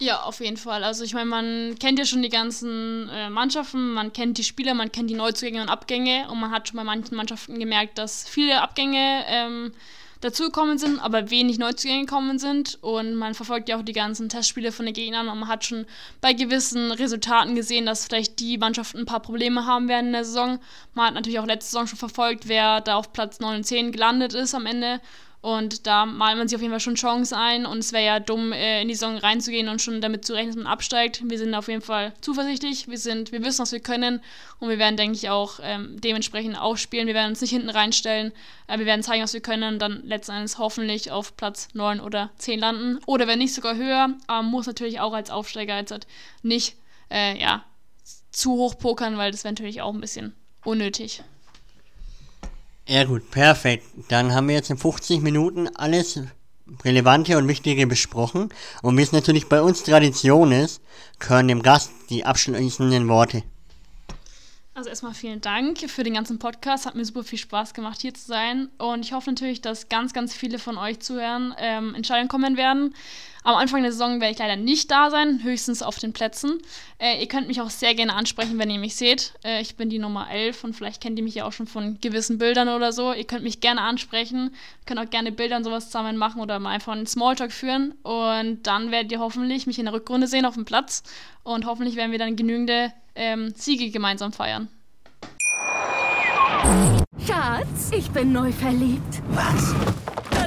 Ja, auf jeden Fall. Also ich meine, man kennt ja schon die ganzen äh, Mannschaften, man kennt die Spieler, man kennt die Neuzugänge und Abgänge und man hat schon bei manchen Mannschaften gemerkt, dass viele Abgänge ähm, dazugekommen sind, aber wenig Neuzugänge gekommen sind. Und man verfolgt ja auch die ganzen Testspiele von den Gegnern und man hat schon bei gewissen Resultaten gesehen, dass vielleicht die Mannschaften ein paar Probleme haben werden in der Saison. Man hat natürlich auch letzte Saison schon verfolgt, wer da auf Platz 9 und 10 gelandet ist am Ende. Und da malt man sich auf jeden Fall schon Chance ein und es wäre ja dumm, äh, in die Saison reinzugehen und schon damit zu rechnen, dass man absteigt. Wir sind auf jeden Fall zuversichtlich, wir, sind, wir wissen, was wir können und wir werden, denke ich, auch ähm, dementsprechend aufspielen. Wir werden uns nicht hinten reinstellen, äh, wir werden zeigen, was wir können und dann letzten Endes hoffentlich auf Platz 9 oder 10 landen. Oder wenn nicht sogar höher, aber muss natürlich auch als Aufsteiger jetzt halt nicht äh, ja, zu hoch pokern, weil das wäre natürlich auch ein bisschen unnötig. Ja gut, perfekt. Dann haben wir jetzt in 50 Minuten alles Relevante und Wichtige besprochen. Und wie es natürlich bei uns Tradition ist, gehören dem Gast die abschließenden Worte. Also erstmal vielen Dank für den ganzen Podcast. Hat mir super viel Spaß gemacht, hier zu sein. Und ich hoffe natürlich, dass ganz, ganz viele von euch zuhören, ähm, Entscheidungen kommen werden. Am Anfang der Saison werde ich leider nicht da sein, höchstens auf den Plätzen. Äh, ihr könnt mich auch sehr gerne ansprechen, wenn ihr mich seht. Äh, ich bin die Nummer 11 und vielleicht kennt ihr mich ja auch schon von gewissen Bildern oder so. Ihr könnt mich gerne ansprechen, ihr könnt auch gerne Bilder und sowas zusammen machen oder mal einfach einen Smalltalk führen. Und dann werdet ihr hoffentlich mich in der Rückrunde sehen auf dem Platz. Und hoffentlich werden wir dann genügende ähm, Siege gemeinsam feiern. Schatz, ich bin neu verliebt. Was?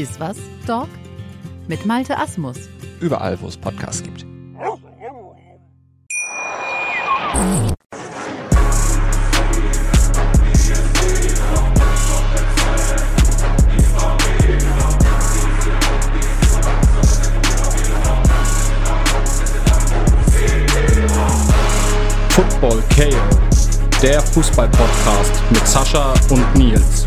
Iswas Dog mit Malte Asmus. Überall, wo es Podcasts gibt. Football KO, der Fußball-Podcast mit Sascha und Nils.